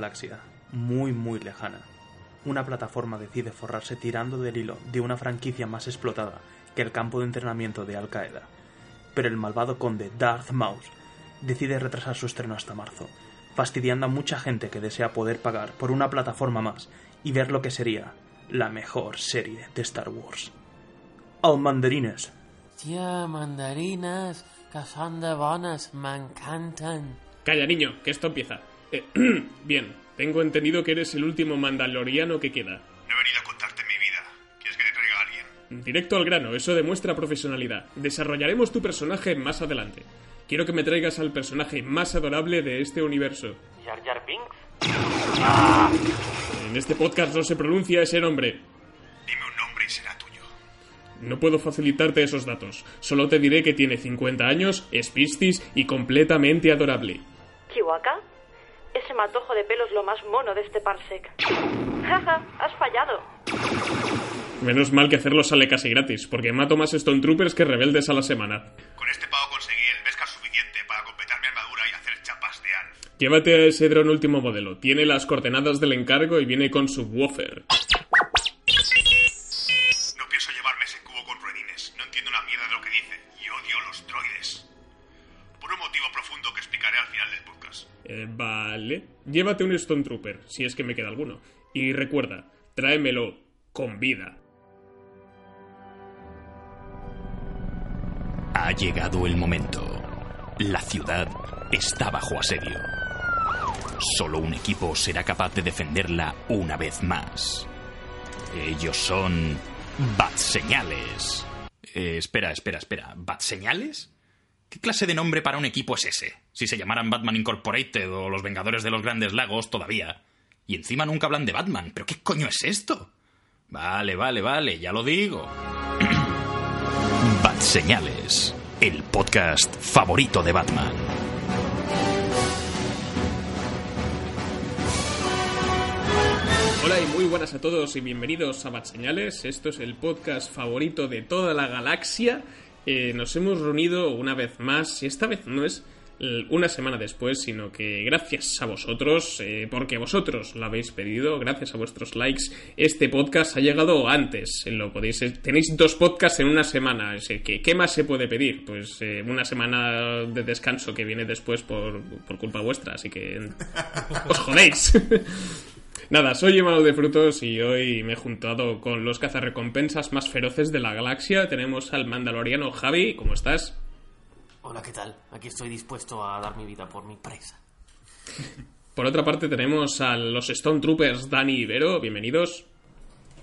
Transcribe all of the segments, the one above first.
galaxia, muy muy lejana, una plataforma decide forrarse tirando del hilo de una franquicia más explotada que el campo de entrenamiento de Al Qaeda. Pero el malvado conde Darth Maus decide retrasar su estreno hasta marzo, fastidiando a mucha gente que desea poder pagar por una plataforma más y ver lo que sería la mejor serie de Star Wars. Al mandarines. Tía, mandarinas, que son de bones, m'encanten. Calla, niño, que esto empieza. Eh, bien, tengo entendido que eres el último mandaloriano que queda. No he venido a contarte mi vida. ¿Quieres que te traiga a alguien? Directo al grano, eso demuestra profesionalidad. Desarrollaremos tu personaje más adelante. Quiero que me traigas al personaje más adorable de este universo. Jar Jar Binks. En este podcast no se pronuncia ese nombre. Dime un nombre y será tuyo. No puedo facilitarte esos datos. Solo te diré que tiene 50 años, es piscis y completamente adorable. ¿Chihuahua? Ese matojo de pelo es lo más mono de este parsec. Jaja, has fallado. Menos mal que hacerlo sale casi gratis, porque mato más Stone Troopers que rebeldes a la semana. Con este pago conseguí el Beskar suficiente para completar mi armadura y hacer chapas de Anf. Llévate a ese dron último modelo. Tiene las coordenadas del encargo y viene con subwoofer. Eh, vale. Llévate un Stone Trooper, si es que me queda alguno. Y recuerda, tráemelo con vida. Ha llegado el momento. La ciudad está bajo asedio. Solo un equipo será capaz de defenderla una vez más. Ellos son Bat Señales. Eh, espera, espera, espera. ¿Bat Señales? ¿Qué clase de nombre para un equipo es ese? Si se llamaran Batman Incorporated o los Vengadores de los Grandes Lagos todavía. Y encima nunca hablan de Batman. ¿Pero qué coño es esto? Vale, vale, vale, ya lo digo. Bat Señales, el podcast favorito de Batman. Hola y muy buenas a todos y bienvenidos a Bat Señales. Esto es el podcast favorito de toda la galaxia. Eh, nos hemos reunido una vez más y esta vez no es una semana después, sino que gracias a vosotros, eh, porque vosotros lo habéis pedido, gracias a vuestros likes, este podcast ha llegado antes. Lo podéis, eh, tenéis dos podcasts en una semana. Es decir, que, ¿Qué más se puede pedir? Pues eh, una semana de descanso que viene después por, por culpa vuestra, así que os jodéis. Nada, soy Emanuel de Frutos y hoy me he juntado con los cazarrecompensas más feroces de la galaxia. Tenemos al mandaloriano Javi, ¿cómo estás? Hola, ¿qué tal? Aquí estoy dispuesto a dar mi vida por mi presa. Por otra parte tenemos a los Stone Troopers Dani y Vero, bienvenidos.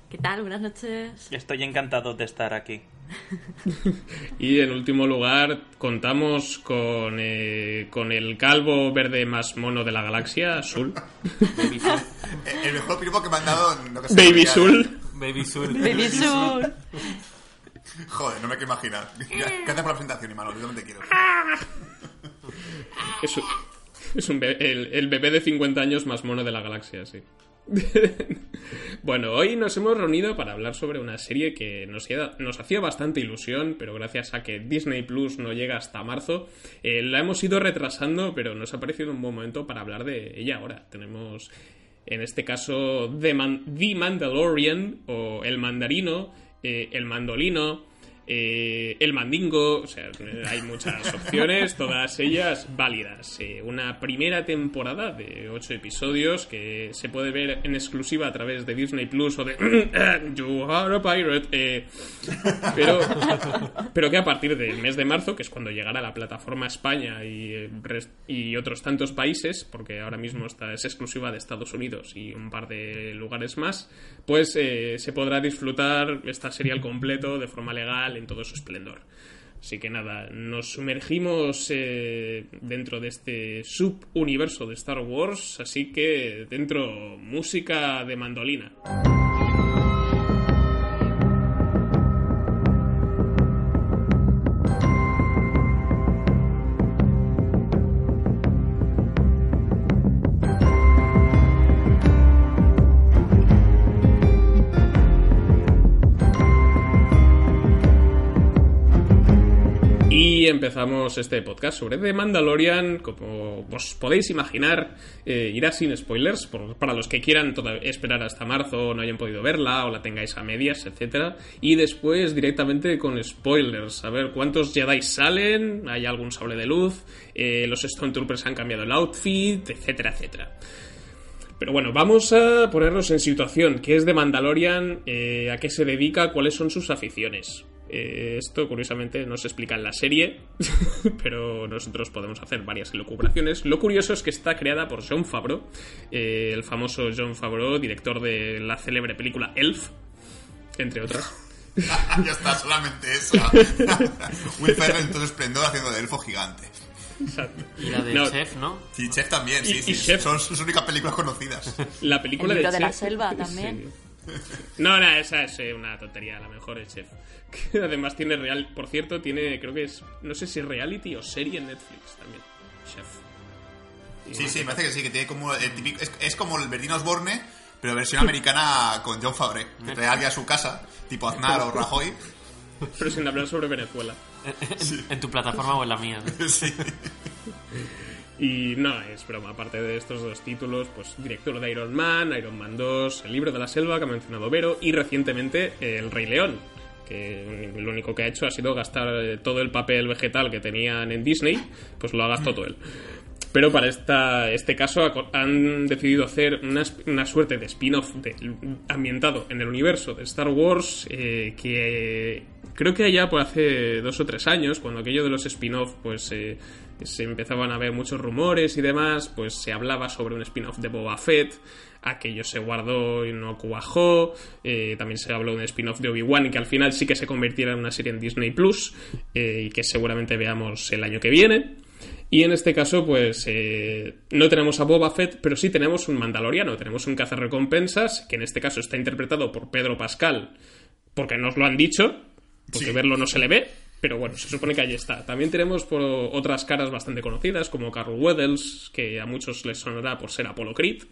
¿Qué tal? Buenas noches. Estoy encantado de estar aquí. Y en último lugar contamos con, eh, con el calvo verde más mono de la galaxia, Sul. Baby El mejor primo que me han dado que Baby Sul. Baby Soul. Baby Soul. Joder, no me quiero imaginar. Gracias por la presentación, Imanol. Yo te quiero. Es, un- es un be- el, el bebé de 50 años más mono de la galaxia, sí. bueno, hoy nos hemos reunido para hablar sobre una serie que nos, hacía- bastante ilusión, pero gracias a que Disney Plus no llega hasta marzo, eh, la hemos ido retrasando, pero nos ha parecido un buen momento para hablar de ella ahora. Tenemos, en este caso, The Mandalorian o El Mandarino, eh, El Mandolino, eh, el mandingo, o sea, hay muchas opciones, todas ellas válidas. Eh, una primera temporada de ocho episodios que se puede ver en exclusiva a través de Disney Plus o de You are a pirate. eh, pero, pero que a partir del mes de marzo, que es cuando llegará la plataforma España y, eh, y otros tantos países, porque ahora mismo esta es exclusiva de Estados Unidos y un par de lugares más, pues se podrá disfrutar esta serie al completo de forma legal en todo su esplendor. Así que nada, nos sumergimos eh, dentro de este subuniverso de Star Wars, así que dentro música de mandolina. Empezamos este podcast sobre The Mandalorian. Como os podéis imaginar, eh, irá sin spoilers por- para los que quieran esperar hasta marzo, no hayan podido verla o la tengáis a medias, etcétera. Y después directamente con spoilers, a ver cuántos Jedi salen, hay algún sable de luz, eh, los Stormtroopers han cambiado el outfit, etcétera, etcétera. Pero bueno, vamos a ponernos en situación. ¿Qué es de Mandalorian? Eh, ¿A qué se dedica? ¿Cuáles son sus aficiones? Eh, esto, curiosamente, no se explica en la serie, pero nosotros podemos hacer varias elucubraciones. Lo curioso es que está creada por John Favreau, eh, el famoso John Favreau, director de la célebre película Elf, entre otras. ya está, solamente esa. Will Ferrell en todo esplendor haciendo de elfo gigante. Exacto. Y la del No, chef, ¿no? Sí, Chef también, sí, Y- sí. y Chef. Son sus únicas películas conocidas. La película El libro de la Chef- selva también. Sí. No, no, esa es eh, una tontería, la mejor es Chef. Que además tiene real, por cierto, tiene, creo que es, no sé si reality o serie en Netflix también. Chef. Y Sí, sí, me parece que sí, que tiene como el típico... Es, es como el Bertino Osborne, pero versión americana con John Favre. Que trae a alguien a su casa, tipo Aznar o Rajoy. Pero sin hablar sobre Venezuela. En tu plataforma o en la mía. ¿no? Sí. Y no, es broma, aparte de estos dos títulos, pues director de Iron Man, Iron Man 2, El libro de la selva que ha mencionado Vero y recientemente El Rey León, que lo único que ha hecho ha sido gastar eh, todo el papel vegetal que tenían en Disney, pues lo ha gastado todo él. Pero para esta, este caso ha- han decidido hacer una, una suerte de spin-off ambientado en el universo de Star Wars eh, que creo que ya por hace dos o tres años, cuando aquello de los spin-off pues eh, se empezaban a ver muchos rumores y demás, pues se hablaba sobre un spin-off de Boba Fett, aquello se guardó y no cuajó, eh, también se habló de un spin-off de Obi-Wan y que al final sí que se convirtiera en una serie en Disney Plus eh, y que seguramente veamos el año que viene. Y en este caso, pues eh, no tenemos a Boba Fett, pero sí tenemos un mandaloriano, tenemos un cazarrecompensas, que en este caso está interpretado por Pedro Pascal, porque nos lo han dicho, porque Sí. verlo no se le ve, pero bueno, se supone que ahí está. También tenemos por otras caras bastante conocidas, como Carl Weathers, que a muchos les sonará por ser Apollo Creed.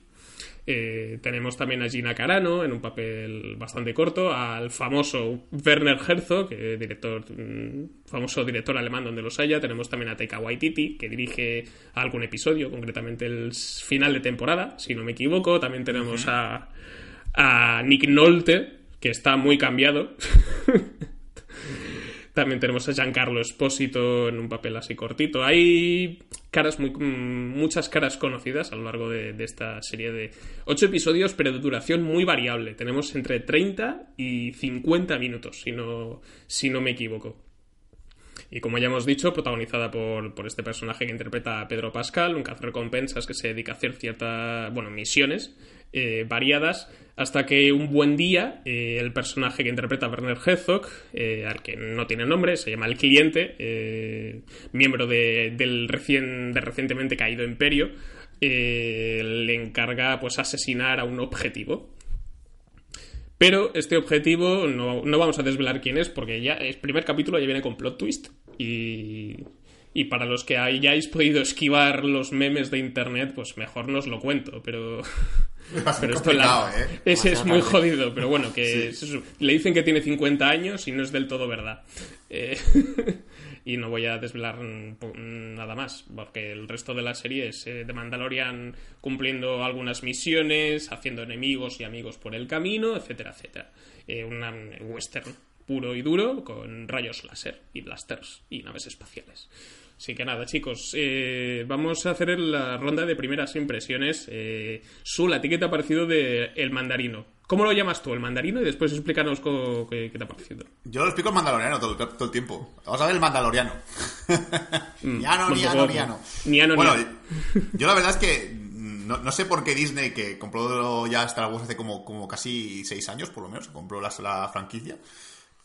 Eh, tenemos también a Gina Carano en un papel bastante corto, al famoso Werner Herzog, que director, mm, famoso director alemán donde los haya. Tenemos también a Taika Waititi, que dirige algún episodio, concretamente el final de temporada, si no me equivoco. También tenemos a, a Nick Nolte, que está muy cambiado. También tenemos a Giancarlo Espósito en un papel así cortito. Hay caras muy, mm, muchas caras conocidas a lo largo de, de esta serie de ocho episodios, pero de duración muy variable. Tenemos entre 30 y 50 minutos, si no, si no me equivoco. Y como ya hemos dicho, protagonizada por, por este personaje que interpreta a Pedro Pascal, un cazarrecompensas que se dedica a hacer ciertas, bueno, misiones eh, variadas, hasta que un buen día eh, el personaje que interpreta Werner Herzog, eh, al que no tiene nombre, se llama El Cliente, eh, miembro de- del recién, de recientemente caído Imperio, le encarga pues asesinar a un objetivo. Pero este objetivo no, no vamos a desvelar quién es, porque ya el primer capítulo ya viene con plot twist. Y, y para los que hayáis podido esquivar los memes de internet, pues mejor no os lo cuento, pero. Pero esto la- ¿eh? Ese es muy jodido, pero bueno, que es eso. le dicen que tiene 50 años y no es del todo verdad. Eh, y no voy a desvelar nada más, porque el resto de la serie es eh, de Mandalorian cumpliendo algunas misiones, haciendo enemigos y amigos por el camino, etcétera, etcétera. Eh, una- un western puro y duro con rayos láser y blasters y naves espaciales. Así que nada, chicos, eh, vamos a hacer la ronda de primeras impresiones. Eh, Sul, ¿a ti qué te ha parecido de El Mandarino? ¿Cómo lo llamas tú, el mandarino? Y después explícanos qué, qué te ha parecido. Yo lo explico el mandaloriano todo, el- todo el tiempo. Vamos a ver el mandaloriano. Niano, por niano, favor. niano. Niano, Bueno, niano. yo la verdad es que no, no sé por qué Disney, que compró ya Star Wars hace como, como casi seis años, por lo menos, compró la, la franquicia.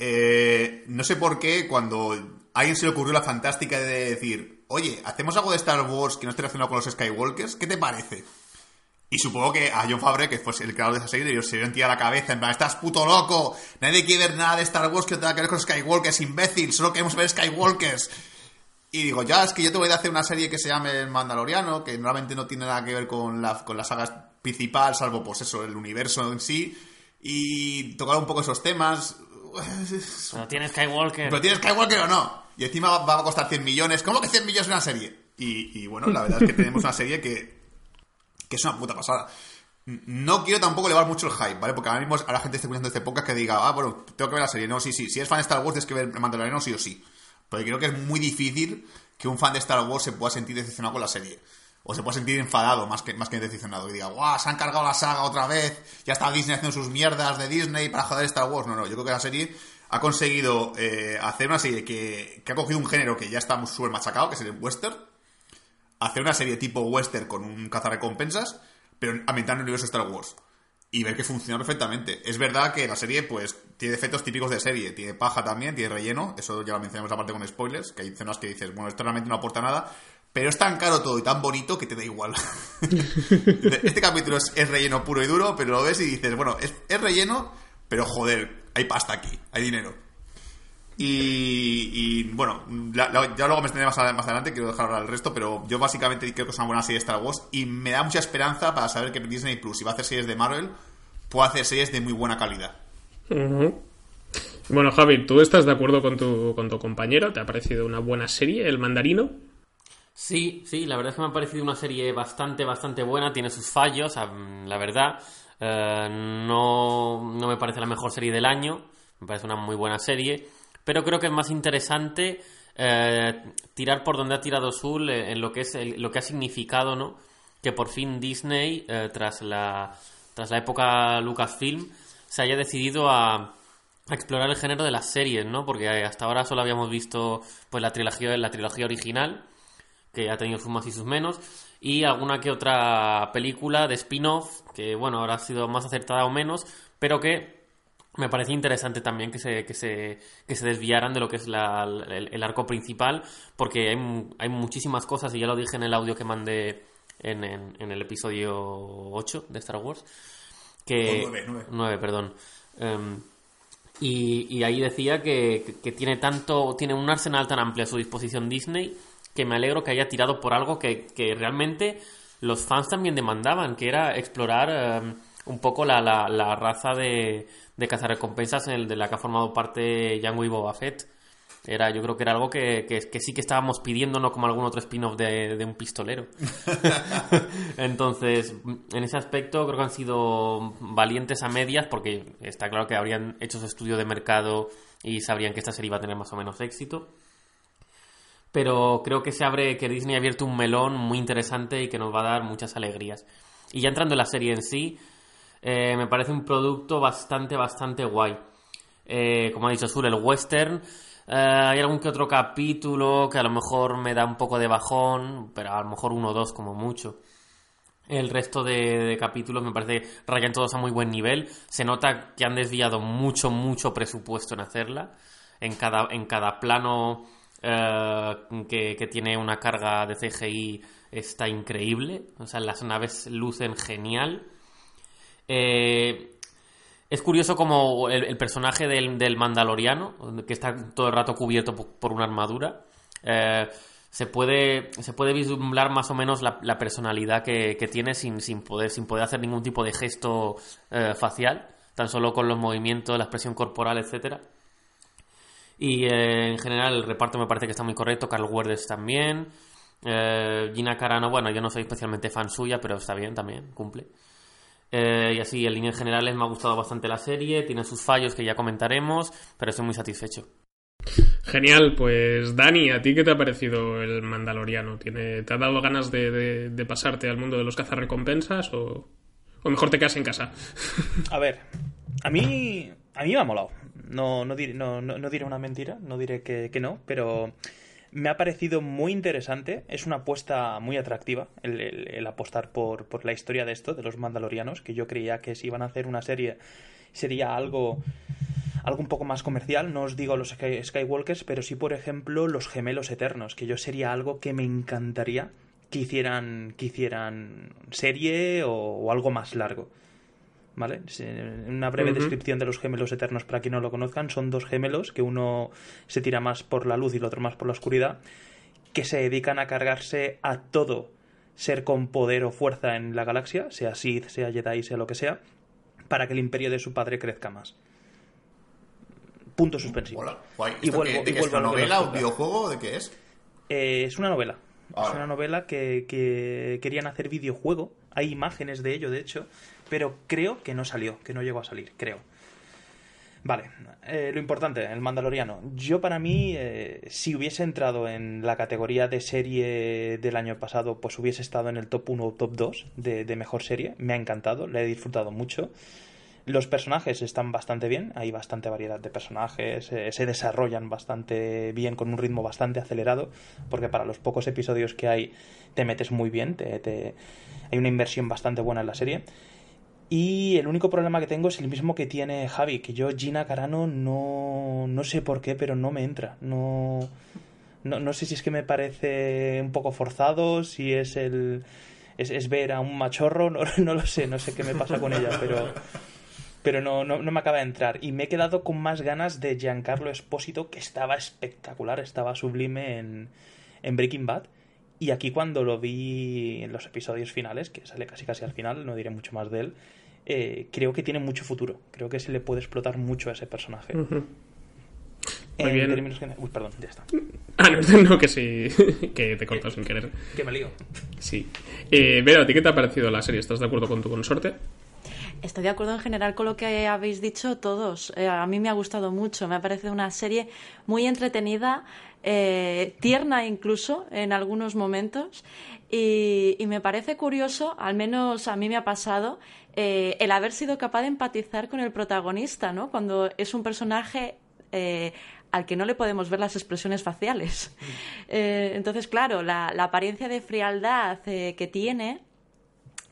Eh, no sé por qué cuando a alguien se le ocurrió la fantástica de decir, oye, hacemos algo de Star Wars que no esté relacionado con los Skywalkers, ¿qué te parece? Y supongo que a John Favre, que fue el creador de esa serie, se le dio la cabeza, en plan, estás puto loco, nadie quiere ver nada de Star Wars que no tenga que ver con Skywalkers, imbécil, solo queremos ver Skywalkers. Y digo, ya, es que yo te voy a hacer una serie que se llame Mandaloriano, que normalmente no tiene nada que ver con la, con la saga principal, salvo, pues eso, el universo en sí, y tocar un poco esos temas. Pero tiene Skywalker. ¿Pero tiene Skywalker o no? y encima va a costar 100 millones. ¿Cómo que 100 millones una serie? Y, y bueno, la verdad es que tenemos una serie que, que es una puta pasada. No quiero tampoco elevar mucho el hype, ¿vale? Porque ahora mismo a la gente está escuchando este podcast que diga, ah, bueno, tengo que ver la serie. No, sí, sí. Si eres fan de Star Wars, tienes que ver Mandaloriano sí o sí. Porque creo que es muy difícil que un fan de Star Wars se pueda sentir decepcionado con la serie. O se pueda sentir enfadado más que, más que decepcionado. Y diga, guau, se han cargado la saga otra vez. Ya está Disney haciendo sus mierdas de Disney para joder Star Wars. No, no, yo creo que la serie ha conseguido eh, hacer una serie que, que, ha cogido un género que ya está súper machacado, que es el western. Hacer una serie tipo western con un cazarrecompensas, pero ambientar en el universo Star Wars y ver que funciona perfectamente. Es verdad que la serie, pues, tiene efectos típicos de serie. Tiene paja también, tiene relleno. Eso ya lo mencionamos aparte con spoilers, que hay escenas que dices, bueno, esto realmente no aporta nada. Pero es tan caro todo y tan bonito que te da igual. este capítulo es, relleno puro y duro, pero lo ves y dices, bueno, es, es relleno, pero joder, hay pasta aquí, hay dinero. Y, bueno, ya, luego me extenderé más, adelante, quiero dejar hablar el resto, pero yo básicamente creo que es una buena serie de Star Wars y me da mucha esperanza para saber que Disney Plus, si va a hacer series de Marvel, puede hacer series de muy buena calidad. Bueno, Javi, ¿tú estás de acuerdo con tu, con tu compañero? ¿Te ha parecido una buena serie, El Mandarino? Sí, sí, la verdad es que me ha parecido una serie bastante, bastante buena, tiene sus fallos, la verdad. Eh, no, no me parece la mejor serie del año, me parece una muy buena serie pero creo que es más interesante eh, tirar por donde ha tirado Sul eh, en lo que es lo que ha significado, ¿no? Que por fin Disney, eh, tras la tras la época Lucasfilm, se haya decidido a, a, explorar el género de las series, ¿no? Porque hasta ahora solo habíamos visto pues la trilogía la trilogía original, que ha tenido sus más y sus menos, y alguna que otra película de spin-off, que bueno, ahora ha sido más acertada o menos, pero que me parece interesante también que se, que se, que se desviaran de lo que es la, el, arco principal, porque hay, hay, muchísimas cosas, y ya lo dije en el audio que mandé en, en, el episodio 8 de Star Wars. Que, 9, perdón. Em, y, y, ahí decía que, que, tiene tanto, tiene un arsenal tan amplio a su disposición Disney, que me alegro que haya tirado por algo que, que realmente los fans también demandaban, que era explorar em, un poco la, la, la raza de, de cazarrecompensas en el de la que ha formado parte Jango y Boba Fett. Era, yo creo que era algo que, que, sí que estábamos pidiendo, no como algún otro spin-off de, un pistolero. Entonces, en ese aspecto creo que han sido valientes a medias porque está claro que habrían hecho su estudio de mercado y sabrían que esta serie iba a tener más o menos éxito. Pero creo que se abre, que Disney ha abierto un melón muy interesante y que nos va a dar muchas alegrías. Y ya entrando en la serie en sí, eh, me parece un producto bastante, bastante guay. Eh, como ha dicho Sur, el western. Eh, hay algún que otro capítulo que a lo mejor me da un poco de bajón, pero a lo mejor uno o dos como mucho. El resto de, capítulos me parece que rayan todos a muy buen nivel. Se nota que han desviado mucho, mucho presupuesto en hacerla. En cada, en cada plano que, que, tiene una carga de CGI está increíble. O sea, las naves lucen genial. Eh, es curioso como el, personaje del, Mandaloriano, que está todo el rato cubierto por, una armadura, eh, se, puede, se puede vislumbrar más o menos la, personalidad que, tiene sin, sin, poder, sin poder hacer ningún tipo de gesto eh, facial, tan solo con los movimientos, la expresión corporal, etcétera. Y en general el reparto me parece que está muy correcto, Carl Weathers también. Gina Carano, bueno, yo no soy especialmente fan suya, pero está bien también, cumple. Eh, y así, en líneas generales me ha gustado bastante la serie, tiene sus fallos que ya comentaremos, pero estoy muy satisfecho. Genial, pues Dani, ¿a ti qué te ha parecido el Mandaloriano? ¿Tiene, ¿Te ha dado ganas de, pasarte al mundo de los cazarrecompensas o, o mejor te quedas en casa? A ver, a mí, a mí me ha molado. No, no, diré, no, no, diré una mentira, no diré que, que no, pero me ha parecido muy interesante. Es una apuesta muy atractiva el, apostar por, por, la historia de esto, de los Mandalorianos, que yo creía que si iban a hacer una serie sería algo algo un poco más comercial, no os digo los Skywalkers, pero sí, por ejemplo, los gemelos eternos, que yo sería algo que me encantaría que hicieran, que hicieran serie o algo más largo. ¿Vale? Una breve descripción de los gemelos eternos para quien no lo conozcan. Son dos gemelos, que uno se tira más por la luz y el otro más por la oscuridad, que se dedican a cargarse a todo ser con poder o fuerza en la galaxia, sea Sith, sea Jedi, sea lo que sea, para que el imperio de su padre crezca más. Punto suspensivo. Y ¿Esto vuelvo- qué- de y qué es una novela, toca. videojuego? ¿De qué es? Eh, es una novela. Ah. Es una novela que, que querían hacer videojuego. Hay imágenes de ello, de hecho. Pero creo que no salió, que no llegó a salir, creo. Vale, eh, lo importante, el Mandaloriano. Yo para mí, eh, si hubiese entrado en la categoría de serie del año pasado, pues hubiese estado en el top 1 o top 2 de, mejor serie. Me ha encantado, la he disfrutado mucho. Los personajes están bastante bien, hay bastante variedad de personajes, eh, se desarrollan bastante bien, con un ritmo bastante acelerado, porque para los pocos episodios que hay te metes muy bien, hay una inversión bastante buena en la serie. Y el único problema que tengo es el mismo que tiene Javi, que yo Gina Carano no, no sé por qué, pero no me entra. No, no, no sé si es que me parece un poco forzado, si es el es, es ver a un machorro, no, no lo sé, no sé qué me pasa con ella, pero pero no, no, no me acaba de entrar. Y me he quedado con más ganas de Giancarlo Espósito, que estaba espectacular, estaba sublime en, en Breaking Bad. Y aquí cuando lo vi en los episodios finales, que sale casi casi al final, no diré mucho más de él, eh, creo que tiene mucho futuro. Creo que se le puede explotar mucho a ese personaje. Muy en bien. términos generales- Uy, perdón, ya está. Ah, no, no, que sí, que te cortas sin querer. Que me lío. Sí. Eh, Vera, ¿a ti qué te ha parecido la serie? ¿Estás de acuerdo con tu consorte? Estoy de acuerdo en general con lo que habéis dicho todos. Eh, a mí me ha gustado mucho. Me ha parecido una serie muy entretenida, eh, tierna incluso en algunos momentos. Y, y me parece curioso, al menos a mí me ha pasado, eh, el haber sido capaz de empatizar con el protagonista, ¿no? Cuando es un personaje eh, al que no le podemos ver las expresiones faciales. Eh, entonces, claro, la, la apariencia de frialdad que tiene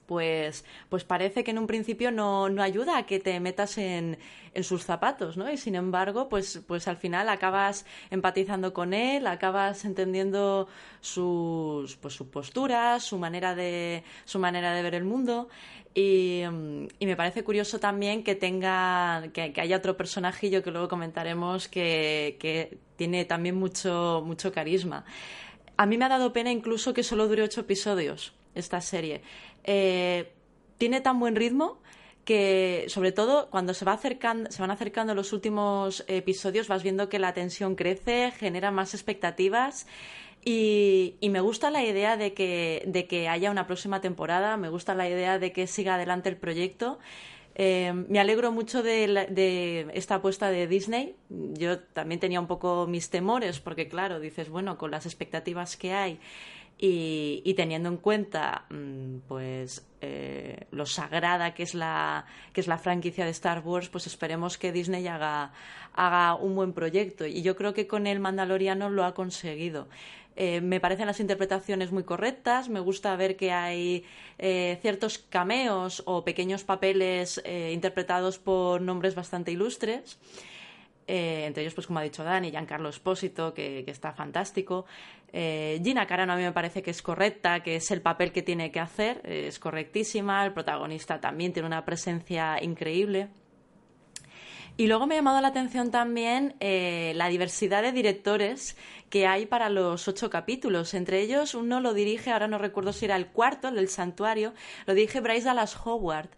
pues, pues parece que en un principio no, no ayuda a que te metas en, en sus zapatos, ¿no? Y sin embargo, pues, pues al final acabas empatizando con él, acabas entendiendo sus, pues, sus posturas, su manera de, su manera de ver el mundo. Y, me parece curioso también que tenga, que, que haya otro personajillo que luego comentaremos que, que tiene también mucho, mucho carisma. A mí me ha dado pena incluso que solo dure ocho episodios esta serie. Eh, tiene tan buen ritmo que, sobre todo, cuando se, va acercando, se van acercando los últimos episodios, vas viendo que la tensión crece, genera más expectativas. Y, y me gusta la idea de que, de que haya una próxima temporada, me gusta la idea de que siga adelante el proyecto. Eh, me alegro mucho de, la- de esta apuesta de Disney. Yo también tenía un poco mis temores, porque claro, dices, bueno, con las expectativas que hay y, y teniendo en cuenta mm, pues eh, lo sagrada que es la que es la franquicia de Star Wars, pues esperemos que Disney haga, haga un buen proyecto. Y yo creo que con el Mandaloriano lo ha conseguido. Eh, me parecen las interpretaciones muy correctas, me gusta ver que hay eh, ciertos cameos o pequeños papeles eh, interpretados por nombres bastante ilustres. Eh, entre ellos, pues como ha dicho Dani, Giancarlo Espósito, que, que está fantástico. Eh, Gina Carano a mí me parece que es correcta, que es el papel que tiene que hacer, eh, es correctísima. El protagonista también tiene una presencia increíble. Y luego me ha llamado la atención también la diversidad de directores que hay para los ocho capítulos. Entre ellos, uno lo dirige, ahora no recuerdo si era el cuarto, el del santuario, lo dirige Bryce Dallas Howard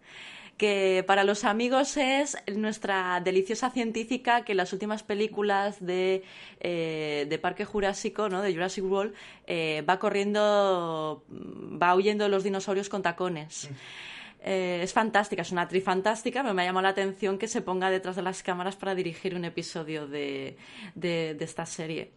que para los amigos es nuestra deliciosa científica que en las últimas películas de, eh, de Parque Jurásico, ¿no? de Jurassic World, eh, va corriendo, va huyendo de los dinosaurios con tacones. Eh, es fantástica, es una actriz fantástica, pero me ha llamado la atención que se ponga detrás de las cámaras para dirigir un episodio de, de- de esta serie.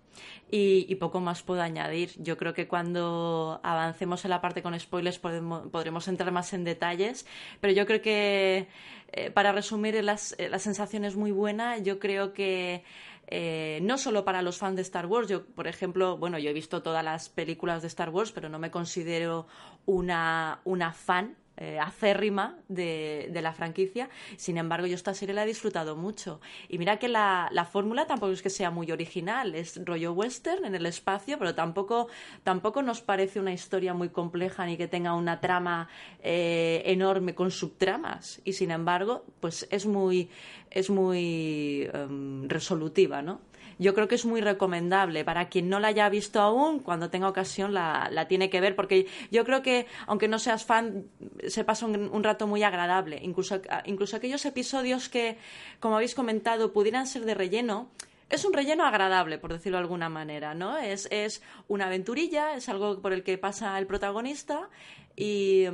Y, poco más puedo añadir. Yo creo que cuando avancemos en la parte con spoilers podremos entrar más en detalles, pero yo creo que, eh, para resumir, las, eh, la sensación es muy buena. Yo creo que eh, no solo para los fans de Star Wars. Yo, por ejemplo, bueno, yo he visto todas las películas de Star Wars, pero no me considero una, una fan eh, acérrima de, de la franquicia. Sin embargo, yo esta serie la he disfrutado mucho. Y mira que la, la fórmula tampoco es que sea muy original, es rollo western en el espacio, pero tampoco, tampoco nos parece una historia muy compleja ni que tenga una trama eh, enorme con subtramas. Y sin embargo, pues es muy, es muy em, resolutiva, ¿no? Yo creo que es muy recomendable. Para quien no la haya visto aún, cuando tenga ocasión la, la tiene que ver, porque yo creo que, aunque no seas fan, se pasa un, un rato muy agradable. Incluso, incluso aquellos episodios que, como habéis comentado, pudieran ser de relleno, es un relleno agradable, por decirlo de alguna manera, ¿no? Es, es una aventurilla, es algo por el que pasa el protagonista y,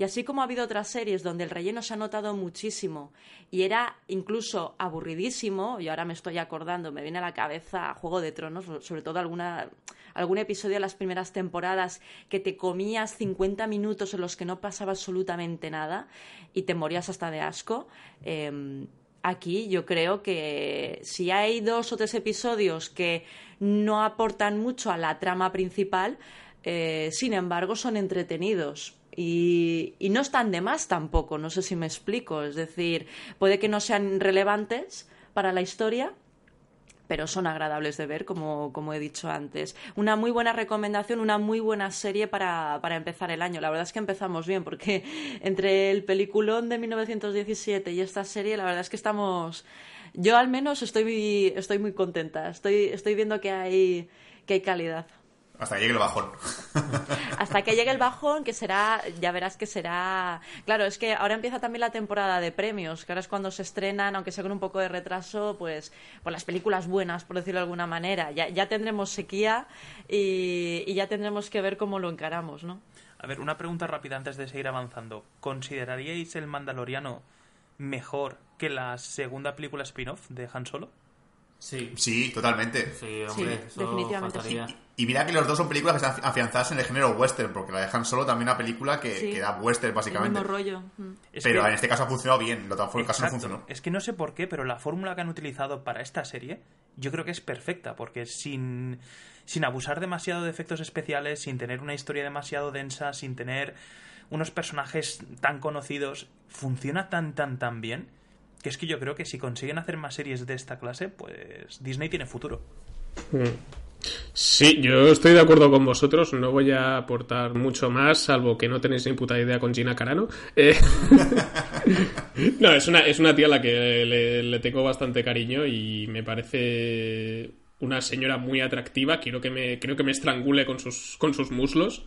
así como ha habido otras series donde el relleno se ha notado muchísimo y era incluso aburridísimo, y ahora me estoy acordando, me viene a la cabeza Juego de Tronos, sobre todo alguna, algún episodio de las primeras temporadas que te comías 50 minutos en los que no pasaba absolutamente nada y te morías hasta de asco. Eh, aquí yo creo que si hay dos o tres episodios que no aportan mucho a la trama principal, eh, sin embargo son entretenidos. Y, y, no están de más tampoco, no sé si me explico. Es decir, puede que no sean relevantes para la historia, pero son agradables de ver, como, como, he dicho antes. Una muy buena recomendación, una muy buena serie para, para, empezar el año. La verdad es que empezamos bien, porque entre el peliculón de 1917 y esta serie, la verdad es que estamos... Yo al menos estoy, estoy muy contenta. Estoy, estoy viendo que hay, que hay calidad. Hasta que llegue el bajón. Hasta que llegue el bajón, que será, ya verás que será... Claro, es que ahora empieza también la temporada de premios, que ahora es cuando se estrenan, aunque sea con un poco de retraso, pues, pues las películas buenas, por decirlo de alguna manera. Ya, ya tendremos sequía y, y ya tendremos que ver cómo lo encaramos, ¿no? A ver, una pregunta rápida antes de seguir avanzando. ¿Consideraríais el Mandaloriano mejor que la segunda película spin-off de Han Solo? Sí. Sí, totalmente. Sí, hombre, sí, definitivamente faltaría. Y mira que los dos son películas que están afianzadas en el género western, porque la dejan solo también una película que, Sí. que da western, El básicamente. mismo rollo. Mm. Es Pero que- en este caso ha funcionado bien, lo otro caso no funcionó. Es que no sé por qué, pero la fórmula que han utilizado para esta serie yo creo que es perfecta, porque sin, sin abusar demasiado de efectos especiales, sin tener una historia demasiado densa, sin tener unos personajes tan conocidos, funciona tan, tan, tan bien, que es que yo creo que si consiguen hacer más series de esta clase, pues Disney tiene futuro. Sí, yo estoy de acuerdo con vosotros. No voy a aportar mucho más, salvo que no tenéis ni puta idea con Gina Carano. Eh, no, es una, es una tía a la que le, le tengo bastante cariño y me parece una señora muy atractiva. Quiero que me, creo que me estrangule con sus, con sus muslos.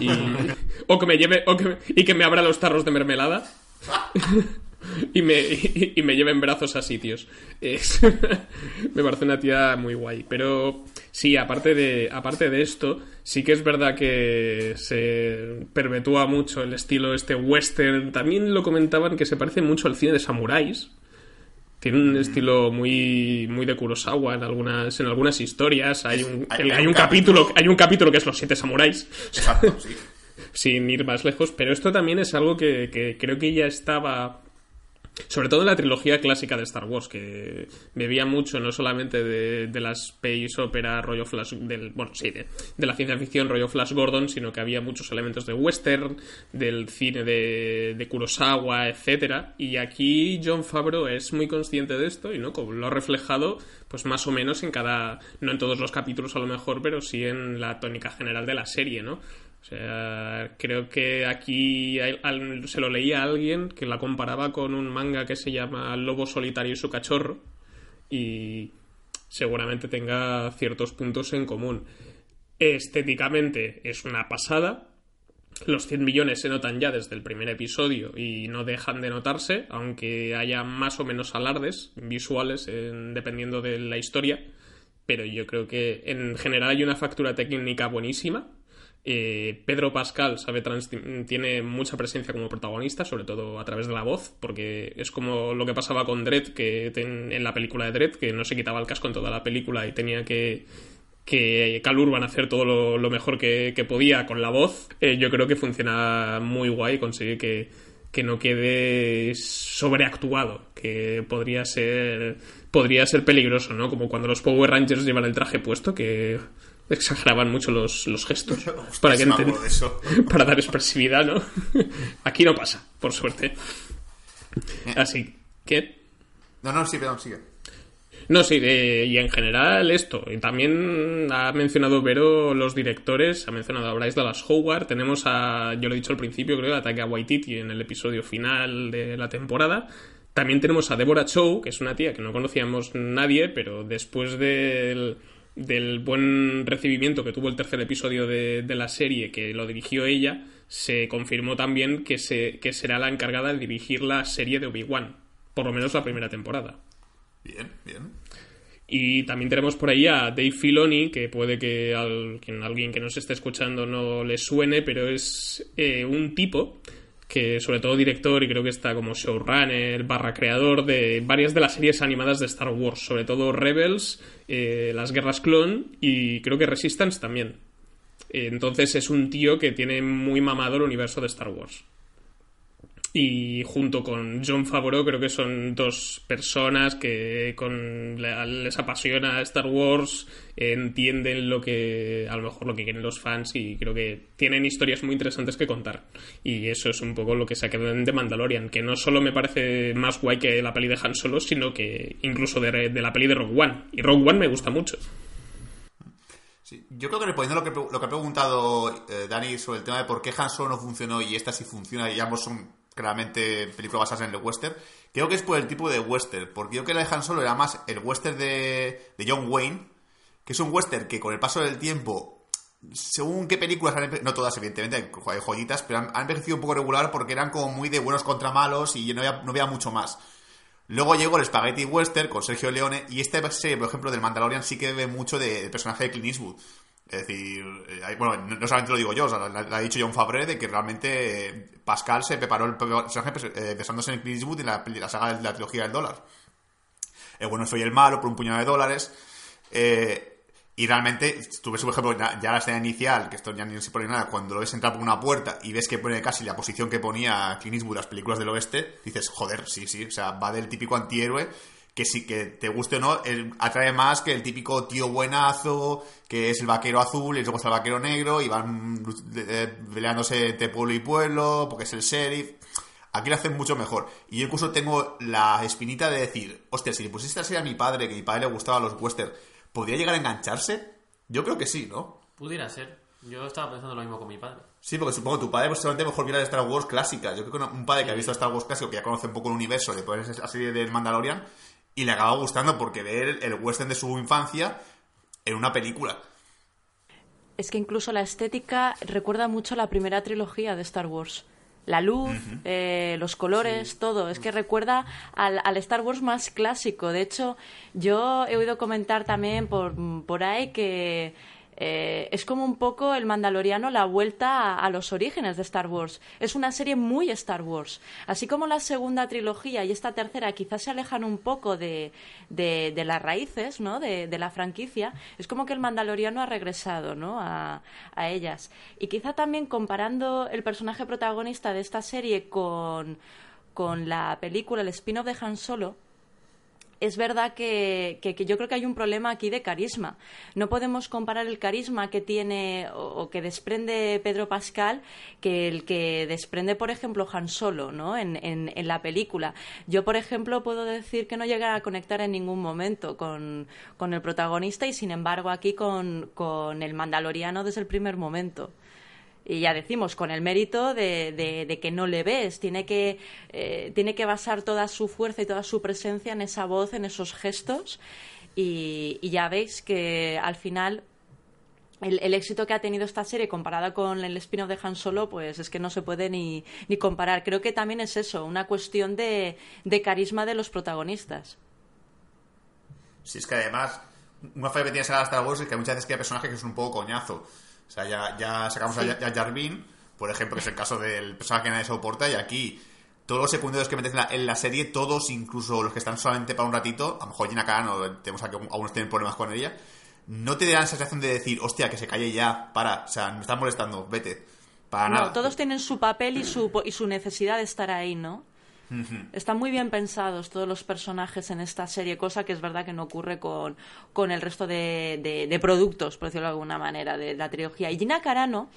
Y, o que me lleve, o que me- y que me abra los tarros de mermelada. y me, y, y me lleve en brazos a sitios. Es- me parece una tía muy guay. Pero sí, aparte de, aparte de esto, sí que es verdad que se perpetúa mucho el estilo este western. También lo comentaban que se parece mucho al cine de samuráis. Tiene un estilo muy, muy de Kurosawa en algunas, en algunas historias. Hay un, Hay- hay hay un un capítulo, capítulo- hay un capítulo que es Los Siete Samuráis Exacto, sí. sin ir más lejos, pero esto también es algo que, que creo que ya estaba, sobre todo en la trilogía clásica de Star Wars, que bebía mucho no solamente de, de la space opera rollo Flash, del, bueno, sí, de, de la ciencia ficción rollo Flash Gordon, sino que había muchos elementos de western, del cine de, de Kurosawa, etcétera, y aquí John Favreau es muy consciente de esto y no como lo ha reflejado pues más o menos en cada no en todos los capítulos a lo mejor pero sí en la tónica general de la serie no sea, creo que aquí se lo leía a alguien que la comparaba con un manga que se llama Lobo Solitario y su cachorro y seguramente tenga ciertos puntos en común. Estéticamente es una pasada. Los 100 millones se notan ya desde el primer episodio y no dejan de notarse, aunque haya más o menos alardes visuales en- dependiendo de la historia. Pero yo creo que en general hay una factura técnica buenísima. Eh, Pedro Pascal sabe tiene mucha presencia como protagonista, sobre todo a través de la voz, porque es como lo que pasaba con Dredd que en la película de Dredd, que no se quitaba el casco en toda la película y tenía que, que Cal Urban hacer todo lo, mejor que, que podía con la voz. Eh, yo creo que funciona muy guay conseguir que, que no quede sobreactuado, que podría ser podría ser peligroso, ¿no? Como cuando los Power Rangers llevan el traje puesto, que exageraban mucho los, los gestos para, que enten- para dar expresividad, ¿no? Aquí no pasa, por suerte. Así que No, no, sí, perdón, sigue. no, sí, eh, y en general esto. Y también ha mencionado Vero los directores, ha mencionado a Bryce Dallas Howard, tenemos a, yo lo he dicho al principio, creo, a Taika Waititi en el episodio final de la temporada. También tenemos a Deborah Chow, que es una tía que no conocíamos nadie, pero después del, del buen recibimiento que tuvo el tercer episodio de, de, la serie, que lo dirigió ella, se confirmó también que, se, que será la encargada de dirigir la serie de Obi-Wan, por lo menos la primera temporada. Bien, bien. Y también tenemos por ahí a Dave Filoni, que puede que, al, que alguien que nos esté escuchando no le suene, pero es eh, un tipo que sobre todo director y creo que está como showrunner barra creador de varias de las series animadas de Star Wars, sobre todo Rebels, eh, las Guerras Clon y creo que Resistance también. Entonces es un tío que tiene muy mamado el universo de Star Wars y junto con John Favreau creo que son dos personas que con, les apasiona Star Wars, entienden lo que a lo mejor lo que quieren los fans y creo que tienen historias muy interesantes que contar. Y eso es un poco lo que se ha quedado The Mandalorian, que no solo me parece más guay que la peli de Han Solo, sino que incluso de, la peli de Rogue One. Y Rogue One me gusta mucho. yo creo que respondiendo lo que, lo que ha preguntado eh, Dani sobre el tema de por qué Han Solo no funcionó y esta sí funciona y ambos son claramente películas basadas en el western. Creo que es por el tipo de western, porque yo que la de Han Solo era más el western de, de John Wayne, que es un western que con el paso del tiempo, según qué películas han no todas evidentemente, hay joyitas, pero han, envejecido un poco regular porque eran como muy de buenos contra malos y no había, mucho más. Luego llegó el Spaghetti Western con Sergio Leone y este serie, por ejemplo, del Mandalorian sí que ve mucho del personaje de Clint Eastwood. Es decir, eh, bueno, no solamente lo digo yo, o lo ha dicho John Favre de que realmente eh, Pascal se preparó el personaje eh, pensándose en Clint Eastwood y la, saga de la trilogía del dólar. El bueno soy el malo por un puñado de dólares. y realmente, tú ves, por ejemplo, ya, la escena inicial, que esto ya ni se pone nada, cuando lo ves entrar por una puerta y ves que pone casi la posición que ponía Clint Eastwood en las películas del oeste, dices, joder, sí, sí, o sea, va del típico antihéroe que sí que te guste o no, atrae más que el típico tío buenazo, que es el vaquero azul y luego está el vaquero negro y van peleándose entre pueblo y pueblo, porque es el sheriff. Aquí lo hacen mucho mejor. Y yo incluso tengo la espinita de decir, hostia, si le pusiste así a mi padre, que a mi padre le gustaban los westerns, ¿podría llegar a engancharse? Yo creo que sí, ¿no? Pudiera ser. Yo estaba pensando lo mismo con mi padre. Sí, porque supongo que tu padre posiblemente mejor viera de Star Wars clásica. Yo creo que un padre que ha visto Star Wars clásico, que ya conoce un poco el universo, le pones la serie del Mandalorian, y le acaba gustando porque ver el western de su infancia en una película. Es que incluso la estética recuerda mucho a la primera trilogía de Star Wars. La luz, eh, los colores, todo. Es que recuerda al, al, Star Wars más clásico. De hecho, yo he oído comentar también por, por ahí que eh, es como un poco el Mandaloriano la vuelta a, los orígenes de Star Wars. Es una serie muy Star Wars. Así como la segunda trilogía y esta tercera quizás se alejan un poco de, las raíces ¿no? de, la franquicia, es como que el Mandaloriano ha regresado ¿no? a, ellas. Y quizá también comparando el personaje protagonista de esta serie con, con la película, el spin-off de Han Solo, es verdad que, yo creo que hay un problema aquí de carisma. No podemos comparar el carisma que tiene o, que desprende Pedro Pascal que el que desprende, por ejemplo, Han Solo ¿no? en, en, la película. Yo, por ejemplo, puedo decir que no llegué a conectar en ningún momento con, con el protagonista y, sin embargo, aquí con, con el mandaloriano desde el primer momento y ya decimos, con el mérito de, que no le ves, tiene que, eh, tiene que basar toda su fuerza y toda su presencia en esa voz, en esos gestos, y, ya veis que al final el, éxito que ha tenido esta serie comparada con el spin-off de Han Solo, pues es que no se puede ni, ni comparar. Creo que también es eso, una cuestión de, de carisma de los protagonistas. Sí, es que además, una falla que tiene Star Wars es que muchas veces hay personajes que son un poco coñazo. O sea, ya, ya sacamos a, Jarvin, por ejemplo, que es el caso del personaje que nadie soporta, y aquí todos los secundarios que metes en la, serie, todos, incluso los que están solamente para un ratito, a lo mejor Gina Khan o tenemos aquí algunos tienen problemas con ella, no te dan la sensación de decir, hostia, que se calle ya, para, o sea, me están molestando, vete. Para no, nada. todos tienen su papel y su, y su necesidad de estar ahí, ¿no? Están muy bien pensados todos los personajes en esta serie, cosa que es verdad que no ocurre con, con el resto de, de, productos, por decirlo de alguna manera, de la trilogía. Y Gina Carano,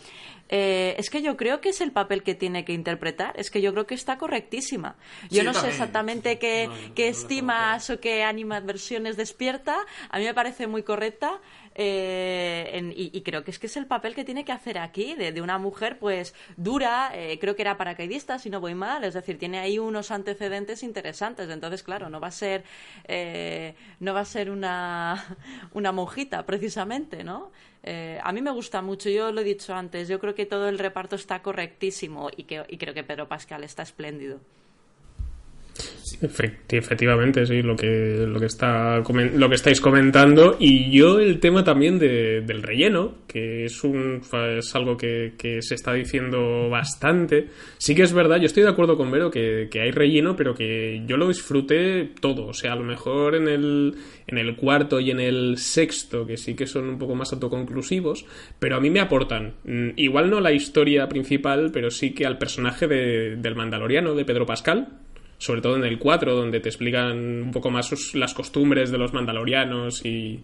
eh, es que yo creo que es el papel que tiene que interpretar, es que yo creo que está correctísima. Yo no sé exactamente qué, qué estimas o qué animadversiones despierta, a mí me parece muy correcta. Eh, y, creo que es que es el papel que tiene que hacer aquí, de, una mujer pues dura, eh, creo que era paracaidista, si no voy mal, es decir, tiene ahí unos unos antecedentes interesantes. Entonces, claro, no va a ser, eh, no va a ser una, una monjita, precisamente, ¿no? Eh, a mí me gusta mucho, yo lo he dicho antes, yo creo que todo el reparto está correctísimo y, que, y creo que Pedro Pascal está espléndido. Efectivamente, sí, lo que, lo que, está, lo que estáis comentando. Y yo el tema también del relleno, que es, un, es algo que, se está diciendo bastante. Sí que es verdad, yo estoy de acuerdo con Vero que, hay relleno, pero que yo lo disfruté todo. O sea, a lo mejor en el, en el cuarto y en el sexto, que sí que son un poco más autoconclusivos, pero a mí me aportan. Mm, igual no la historia principal, pero sí que al personaje del Mandaloriano, de Pedro Pascal sobre todo en el 4, donde te explican un poco más las costumbres de los mandalorianos y,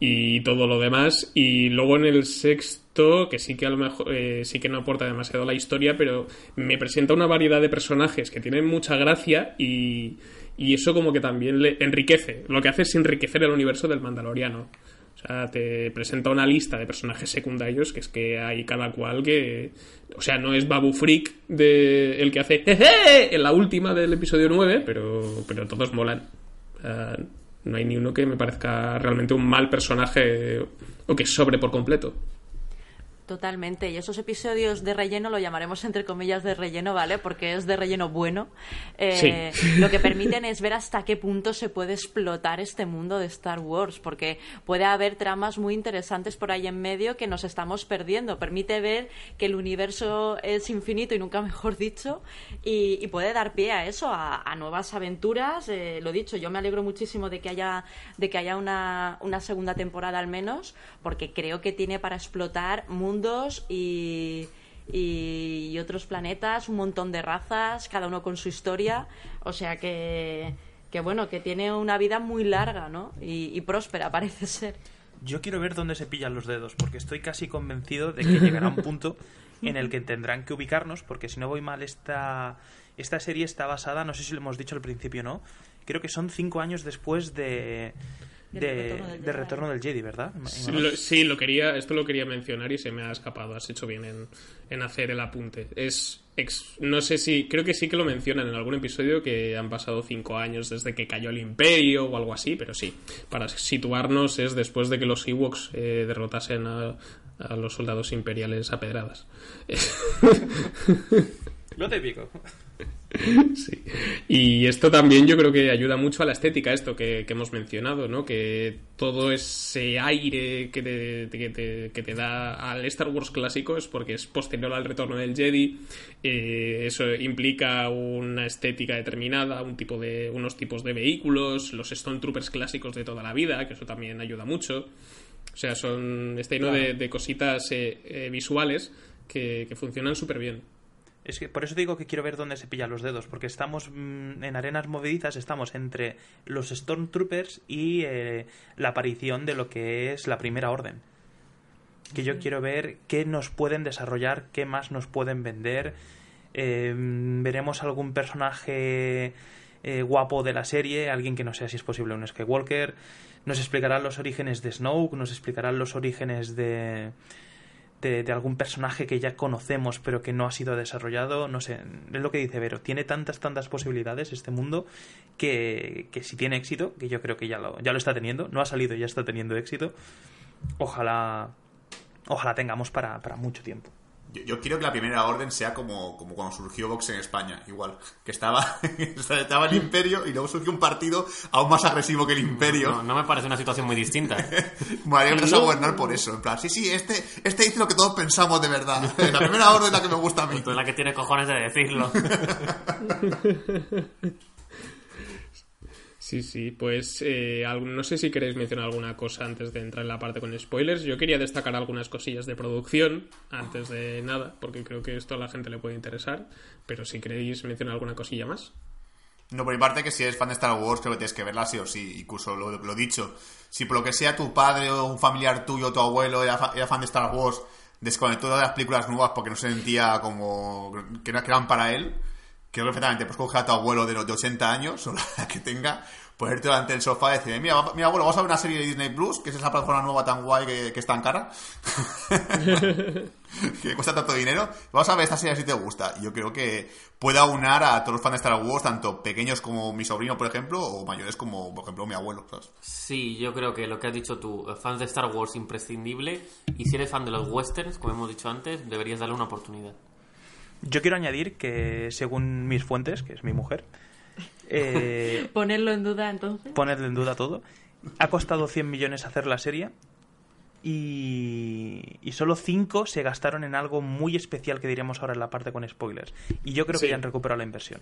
y todo lo demás. Y luego en el sexto, que sí que a lo mejor eh, sí que no aporta demasiado la historia, pero me presenta una variedad de personajes que tienen mucha gracia y, y eso como que también le enriquece. Lo que hace es enriquecer el universo del Mandaloriano. O sea, te presenta una lista de personajes secundarios que es que hay cada cual que... O sea, no es Babu Freak de el que hace jeje en la última del episodio 9, pero, pero todos molan. no hay ni uno que me parezca realmente un mal personaje o que sobre por completo. Totalmente. Y esos episodios de relleno lo llamaremos entre comillas de relleno, ¿vale? Porque es de relleno bueno. Eh, lo que permiten es ver hasta qué punto se puede explotar este mundo de Star Wars, porque puede haber tramas muy interesantes por ahí en medio que nos estamos perdiendo. Permite ver que el universo es infinito y nunca mejor dicho, y, puede dar pie a eso, a, nuevas aventuras. Eh, lo dicho, yo me alegro muchísimo de que haya, de que haya una, una segunda temporada al menos, porque creo que tiene para explotar mundos y, y, otros planetas, un montón de razas, cada uno con su historia. O sea que, que bueno, que tiene una vida muy larga, ¿no? Y, próspera, parece ser. Yo quiero ver dónde se pillan los dedos, porque estoy casi convencido de que llegará un punto en el que tendrán que ubicarnos, porque si no voy mal, esta, esta serie está basada, no sé si lo hemos dicho al principio, ¿no? Creo que son cinco años después de, de, retorno, del Jedi, ¿verdad? Sí lo, quería, esto lo quería mencionar y se me ha escapado. Has hecho bien en, hacer el apunte. Es, no sé si, creo que sí que lo mencionan en algún episodio que han pasado cinco años desde que cayó el Imperio o algo así, pero sí, para situarnos es después de que los Ewoks eh, derrotasen a, a los soldados imperiales a pedradas. Lo típico. Sí. Y esto también yo creo que ayuda mucho a la estética, esto que, hemos mencionado, ¿no? Que todo ese aire que te, que te, da al Star Wars clásico es porque es posterior al retorno del Jedi. Eh, eso implica una estética determinada, un tipo de, unos tipos de vehículos, los Stone Troopers clásicos de toda la vida, que eso también ayuda mucho. O sea, son este lleno de, cositas eh, eh, visuales que, que funcionan súper bien. Es que por eso digo que quiero ver dónde se pillan los dedos, porque estamos mm, en arenas movedizas, estamos entre los Stormtroopers y eh, la aparición de lo que es la Primera Orden. Que yo quiero ver qué nos pueden desarrollar, qué más nos pueden vender. Em, veremos algún personaje eh, guapo de la serie, alguien que no sea si es posible un Skywalker. Nos explicarán los orígenes de Snoke, nos explicarán los orígenes de de, algún personaje que ya conocemos pero que no ha sido desarrollado, no sé, es lo que dice Vero, tiene tantas, tantas posibilidades este mundo que, que si tiene éxito, que yo creo que ya lo, ya lo está teniendo, no ha salido ya está teniendo éxito, ojalá, ojalá tengamos para, para mucho tiempo. Yo, quiero que la primera orden sea como, como cuando surgió Vox en España, igual. Que estaba, estaba el imperio y luego surgió un partido aún más agresivo que el imperio. No, me parece una situación muy distinta. María empezó a gobernar por eso. En plan, sí, sí, este, este dice lo que todos pensamos de verdad. La primera orden es la que me gusta a mí. Tú es la que tiene cojones de decirlo. Sí, sí, pues eh, no sé si queréis mencionar alguna cosa antes de entrar en la parte con spoilers. Yo quería destacar algunas cosillas de producción antes de nada, porque creo que esto a la gente le puede interesar, pero si queréis mencionar alguna cosilla más. No, por mi parte, que si eres fan de Star Wars, creo que tienes que verla sí o sí. Incluso lo, dicho, si por lo que sea tu padre o un familiar tuyo, tu abuelo, era, fan de Star Wars, desconectó de las películas nuevas porque no se sentía como que no eran para él, que perfectamente pues coge a tu abuelo de los de 80 años o la que tenga ponerte delante del sofá y decir, mira, mira, abuelo, vamos a ver una serie de Disney Plus, que es esa plataforma nueva tan guay que, que es tan cara, que cuesta tanto dinero. Vamos a ver esta serie si te gusta. Yo creo que puede aunar a todos los fans de Star Wars, tanto pequeños como mi sobrino, por ejemplo, o mayores como, por ejemplo, mi abuelo. Sí, yo creo que lo que has dicho tú, fans de Star Wars imprescindible, y si eres fan de los westerns, como hemos dicho antes, deberías darle una oportunidad. Yo quiero añadir que, según mis fuentes, que es mi mujer, eh, Ponerlo en duda entonces. ponerle en duda todo, ha costado 100 millones hacer la serie y, y solo 5 se gastaron en algo muy especial que diremos ahora en la parte con spoilers. Y yo creo que ya han recuperado la inversión.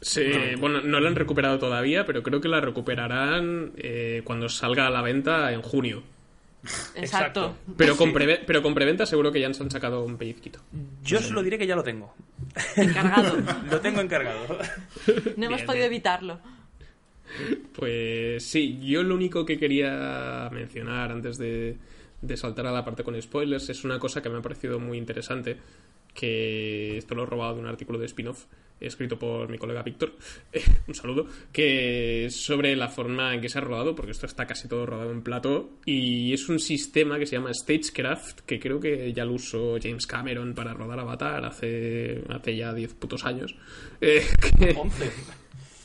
Sí, bueno, no la han recuperado todavía, pero creo que la recuperarán eh, cuando salga a la venta en junio. Exacto. Pero con, preve- pero con preventa seguro que ya se han sacado un pellizquito. Yo solo diré que ya lo tengo. Encargado. Lo tengo encargado. No hemos Bien, podido bien. evitarlo. Pues sí, yo lo único que quería mencionar antes de, de saltar a la parte con spoilers es una cosa que me ha parecido muy interesante, que esto lo he robado de un artículo de spin-off escrito por mi colega Víctor, eh, un saludo, que es sobre la forma en que se ha rodado, porque esto está casi todo rodado en plato, y es un sistema que se llama Stagecraft, que creo que ya lo usó James Cameron para rodar Avatar hace, hace ya 10 putos años. Eh, que- 11.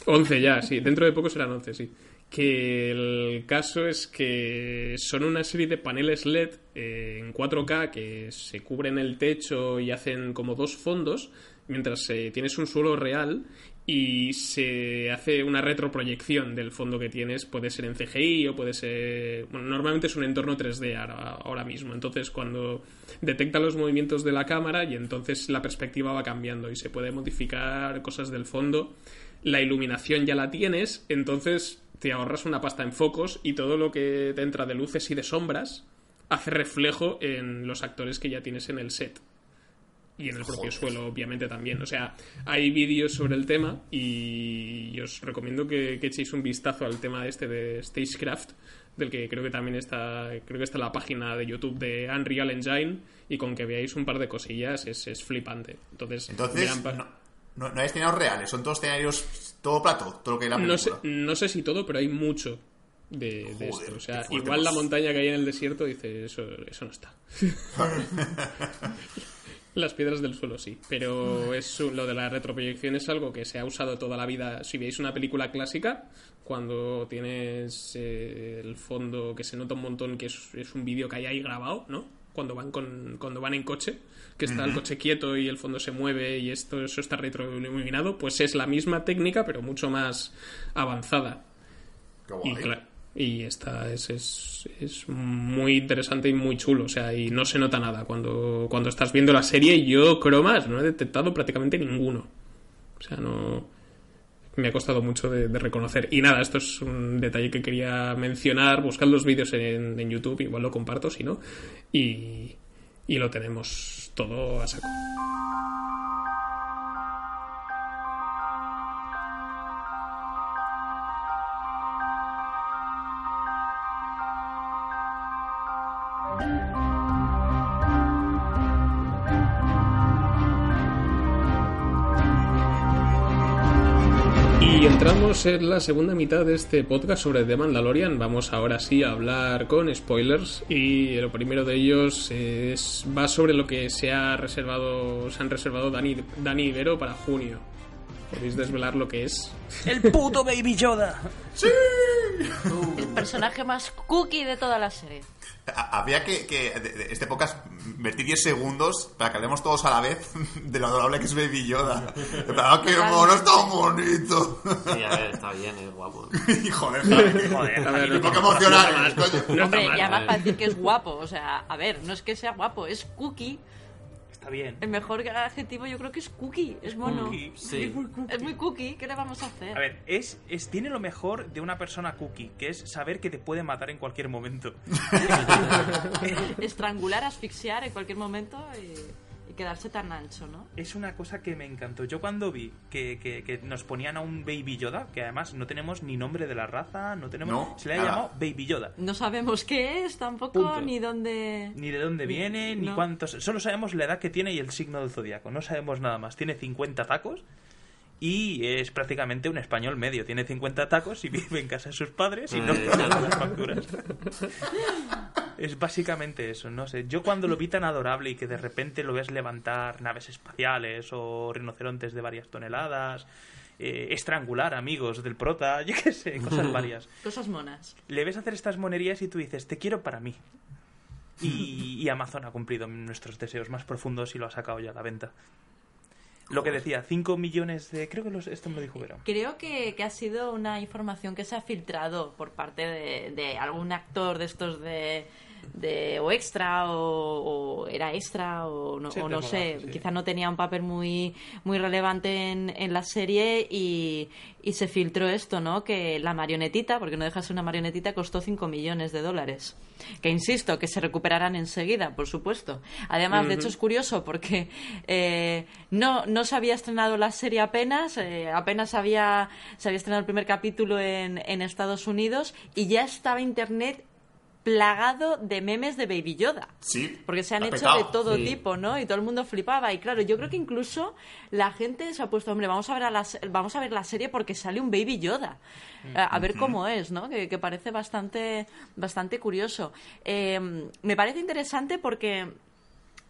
11 ya, sí. Dentro de poco serán 11, sí. Que el caso es que son una serie de paneles LED eh, en 4K que se cubren el techo y hacen como dos fondos, mientras eh, tienes un suelo real y se hace una retroproyección del fondo que tienes. Puede ser en CGI o puede ser... Bueno, normalmente es un entorno 3D ahora, ahora mismo. Entonces, cuando detecta los movimientos de la cámara y entonces la perspectiva va cambiando y se puede modificar cosas del fondo la iluminación ya la tienes, entonces te ahorras una pasta en focos y todo lo que te entra de luces y de sombras hace reflejo en los actores que ya tienes en el set. Y en el propio suelo, obviamente, también. O sea, hay vídeos sobre el tema y os recomiendo que, que echéis un vistazo al tema este de Stagecraft, del que creo que también está, creo que está la página de YouTube de Unreal Engine y con que veáis un par de cosillas es, es flipante. Entonces, Entonces, no, no, no hay escenarios reales, son todos escenarios, todo plato, todo lo que hay en la no sé, película. no sé si todo, pero hay mucho de, esto. O sea, igual la pues. montaña que hay en el desierto dice, eso, eso no está. Las piedras del suelo sí, pero es lo de la retroproyección es algo que se ha usado toda la vida. Si veis una película clásica, cuando tienes eh, el fondo que se nota un montón que es, es un vídeo que hay ahí grabado, ¿no? Cuando van con, cuando van en coche, que está el coche quieto y el fondo se mueve y esto eso está retroiluminado, pues es la misma técnica pero mucho más avanzada. Y. y esta es, es, es muy interesante y muy chulo, o sea, y no se nota nada cuando, cuando estás viendo la serie. Yo, cromas, no he detectado prácticamente ninguno. O sea, no. Me ha costado mucho de, de reconocer. Y nada, esto es un detalle que quería mencionar. Buscad los vídeos en, en YouTube, igual lo comparto, si no. Y, y lo tenemos todo a saco. Y entramos en la segunda mitad de este podcast sobre The Mandalorian. Vamos ahora sí a hablar con spoilers y lo primero de ellos es, va sobre lo que se ha reservado, se han reservado Dani, Dani y Vero para junio. ¿Podéis desvelar lo que es? ¡El puto Baby Yoda! El personaje más cookie de toda la serie. Ha- Habría que, que de, de este podcast invertir 10 segundos para que hablemos todos a la vez de lo adorable que es Baby Yoda. ¡Ah, qué mono, es tan bonito! Sí, a ver, está bien, es guapo. Joder, joder, Joder, A ver, ¿por qué emocionar? No está Hombre, mal. y además para decir que es guapo. O sea, a ver, no es que sea guapo, es cookie. Está bien. El mejor adjetivo yo creo que es cookie. Es mono. Cookie, sí. es muy cookie. Es muy cookie. ¿Qué le vamos a hacer? A ver, es, es, tiene lo mejor de una persona cookie, que es saber que te puede matar en cualquier momento. Estrangular, asfixiar en cualquier momento y, y quedarse tan ancho, ¿no? Es una cosa que me encantó. Yo cuando vi que, que- que nos ponían a un Baby Yoda, que además no tenemos ni nombre de la raza, no tenemos... No, se le ha llamado Baby Yoda. No sabemos qué es tampoco, Punto. ni dónde... Ni de dónde viene, ni No. cuántos... Solo sabemos la edad que tiene y el signo del zodiaco. No sabemos nada más. Tiene 50 tacos y es prácticamente un español medio. Tiene 50 tacos y vive en casa de sus padres y no Eh, paga las facturas. Es básicamente eso, no sé. Yo cuando lo vi tan adorable y que de repente lo ves levantar naves espaciales o rinocerontes de varias toneladas, eh, estrangular amigos del prota, yo qué sé, cosas varias. Cosas monas. Le ves hacer estas monerías y tú dices, te quiero para mí. Y, y Amazon ha cumplido nuestros deseos más profundos y lo ha sacado ya a la venta. Lo que decía, 5 millones de... Creo que los- esto me lo dijo Vero. Creo que, que ha sido una información que se ha filtrado por parte de, de algún actor de estos de, de o extra o, o era extra o no, Sí, o no sé, sí. quizá no tenía un papel muy muy relevante en, en la serie y, y se filtró esto, ¿no? Que la marionetita, porque no deja de ser una marionetita, costó 5 millones de dólares. Que insisto, que se recuperarán enseguida, por supuesto. Además, de hecho, es curioso porque eh, no, no se había estrenado la serie apenas, eh, apenas había, se había estrenado el primer capítulo en, en Estados Unidos y ya estaba Internet plagado de memes de Baby Yoda. Sí. Porque se han ha hecho petado. de todo sí. tipo, ¿no? Y todo el mundo flipaba. Y claro, yo creo que incluso la gente se ha puesto, hombre, vamos a ver, a la, vamos a ver la serie porque sale un Baby Yoda. A, a ver cómo es, ¿no? Que, que parece bastante, bastante curioso. Eh, me parece interesante porque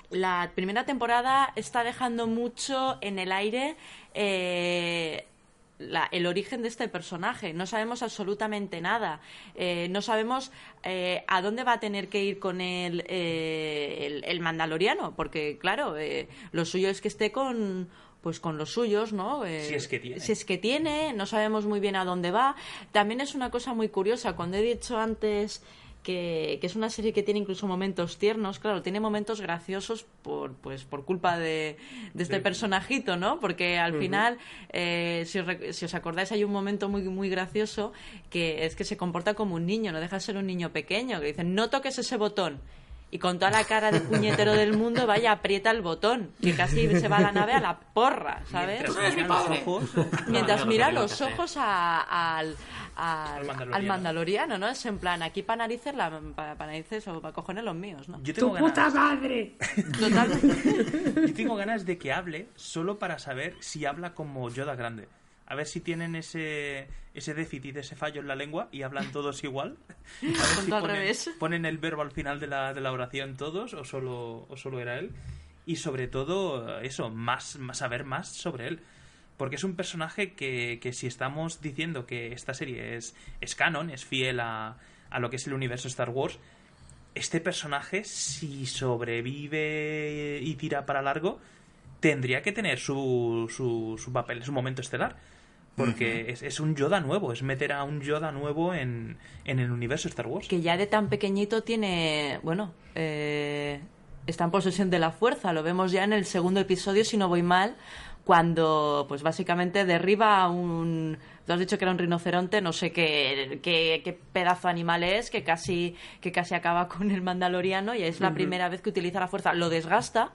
la primera temporada está dejando mucho en el aire eh, la- el origen de este personaje. No sabemos absolutamente nada. Eh, no sabemos eh, a dónde va a tener que ir con él eh, el, el mandaloriano, porque claro, eh, lo suyo es que esté con pues con los suyos, ¿no? Si es que tiene. Si es que tiene, no sabemos muy bien a dónde va. También es una cosa muy curiosa. Cuando he dicho antes que, que es una serie que tiene incluso momentos tiernos, claro, tiene momentos graciosos por, pues, por culpa de, de este personajito, ¿no? Porque al final, eh, si, os, rec- si os acordáis, hay un momento muy, muy gracioso que es que se comporta como un niño, no deja de ser un niño pequeño, que dice, no toques ese botón. Y con toda la cara de puñetero del mundo, vaya, aprieta el botón, que casi se va la nave a la porra, ¿sabes? Mientras mira los ojos, Mientras No, no, mira no, no, los ojos a- al, al, Al mandaloriano. al mandaloriano, ¿no? Es en plan, aquí para narices, la, para, narices o para cojones los míos, ¿no? yo tengo ganas, madre! Totalmente. yo tengo ganas de que hable solo para saber si habla como Yoda grande. A ver si tienen ese, ese déficit, ese fallo en la lengua y hablan todos igual. A ver si ponen, revés. ponen el verbo al final de la, de la oración todos o solo, o solo era él. Y sobre todo, eso, más, más saber más sobre él. Porque es un personaje que, que si estamos diciendo que esta serie es, es canon, es fiel a, a lo que es el universo Star Wars, este personaje, si sobrevive y tira para largo, tendría que tener su, su, su papel, su momento estelar. Porque es, es un Yoda nuevo, es meter a un Yoda nuevo en, en el universo Star Wars. que ya de tan pequeñito tiene, bueno, eh, está en posesión de la fuerza. Lo vemos ya en el segundo episodio, si no voy mal, cuando, pues básicamente derriba a un. Tú has dicho que era un rinoceronte, no sé qué, qué, qué pedazo de animal es, que casi, que casi acaba con el mandaloriano y es la primera vez que utiliza la fuerza. Lo desgasta,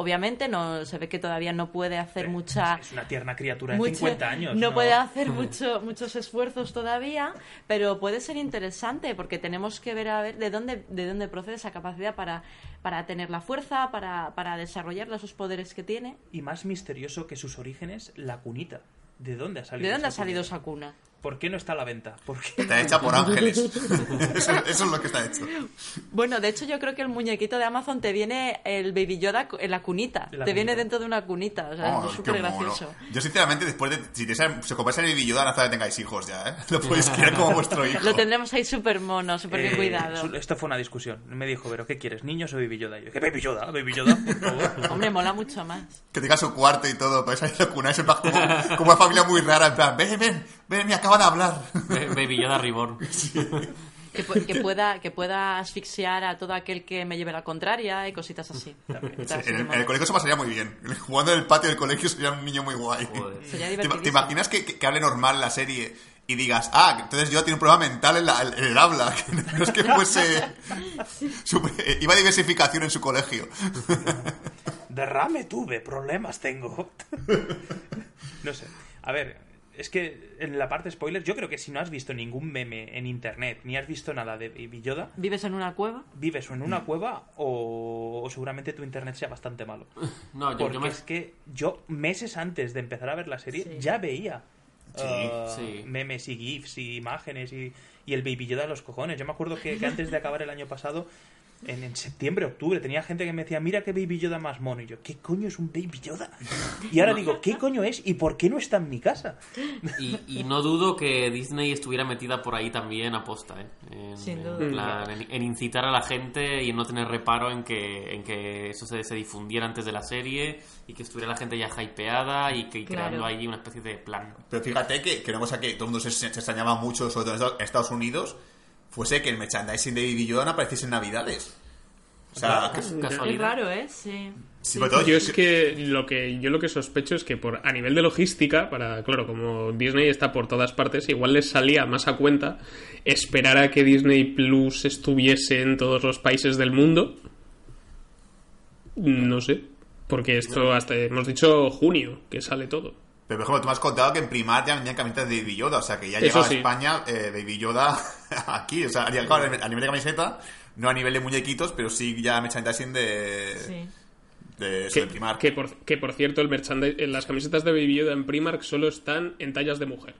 obviamente, no se ve que todavía no puede hacer mucha Es una tierna criatura de mucho- 50 años. No, puede hacer mucho, muchos esfuerzos todavía, pero puede ser interesante porque tenemos que ver a ver de dónde, de dónde procede esa capacidad para, para tener la fuerza, para, para desarrollar esos poderes que tiene. Y más misterioso que sus orígenes, la cunita. ¿De dónde ha salido? ¿De dónde ha salido cunita? esa cuna? ¿Por qué no está a la venta? ¿Por qué? Está hecha por ángeles. eso, eso es lo que está hecho. Bueno, de hecho yo creo que el muñequito de Amazon te viene el Baby Yoda en la cunita. La te viene dentro de una cunita. O sea, Oh, es súper gracioso. Yo, sinceramente, después de. Si te se compráis el Baby Yoda, no falta que tengáis hijos ya, ¿eh? Lo podéis criar como vuestro hijo. Lo tendremos ahí súper mono, súper bien Eh, cuidado. su- Esto fue una discusión. Me dijo, pero ¿qué quieres? ¿Niños o Baby Yoda? Y yo, ¿qué Baby Yoda? ¿Baby Yoda? Por favor. Hombre, mola mucho más. Que tenga su cuarto y todo, podéis ahí la cuna, es como, como una familia muy rara, en plan, ven, ven, ven, me acaba de hablar. Baby Yoda Reborn. Que, pu- que pueda, que pueda asfixiar a todo aquel que me lleve la contraria y cositas así. Está así En el, en el colegio se pasaría muy bien. Jugando en el patio del colegio sería un niño muy guay. Sería ¿Te, te imaginas que, que- que hable normal la serie y digas, ah, entonces yo tiene un problema mental en, la- en el habla? que no es que fuese... super- iba a diversificación en su colegio. Derrame tuve, problemas tengo. no sé. A ver, es que en la parte spoiler, yo creo que si no has visto ningún meme en internet, ni has visto nada de Baby Yoda, ¿Vives en una cueva? vives o en una cueva o, o seguramente tu internet sea bastante malo. No, yo, Porque yo me... es que yo, meses antes de empezar a ver la serie, Sí. ya veía Sí. uh, Sí. memes y GIFs y imágenes y, y el Baby Yoda de los cojones. Yo me acuerdo que, que antes de acabar el año pasado, en, en septiembre, octubre, tenía gente que me decía, mira qué Baby Yoda más mono. Y yo, ¿qué coño es un Baby Yoda? Y ahora digo, ¿qué coño es y por qué no está en mi casa? Y, y no dudo que Disney estuviera metida por ahí también aposta, ¿eh? En, Sin en duda. en- en incitar a la gente y en no tener reparo en que, en que eso se, se difundiera antes de la serie y que estuviera la gente ya hypeada y que y Claro. creando ahí una especie de plan. Pero fíjate que, que una cosa que todo el mundo se, se extrañaba mucho, sobre todo en Estados Unidos, fuese que el merchandising de Baby Yoda no apareciese en Navidades. O sea, que- Es Casualidad. raro, ¿eh? Sí. todo- Yo es que lo que yo lo que sospecho es que por a nivel de logística, para claro, como Disney está por todas partes, igual les salía más a cuenta esperar a que Disney Plus estuviese en todos los países del mundo. No sé, porque esto hasta hemos dicho junio que sale todo. Pero por ejemplo, tú me has contado que en Primar ya vendían camisetas de Baby Yoda, o sea que ya llegaba sí. a España eh, Baby Yoda aquí, o sea, ya, claro, a nivel de camiseta, no a nivel de muñequitos, pero sí ya merchandising de, Sí. de, eso, Que, de Primar. que por, que por cierto, el merchandising, las camisetas de Baby Yoda en Primark solo están en tallas de mujer.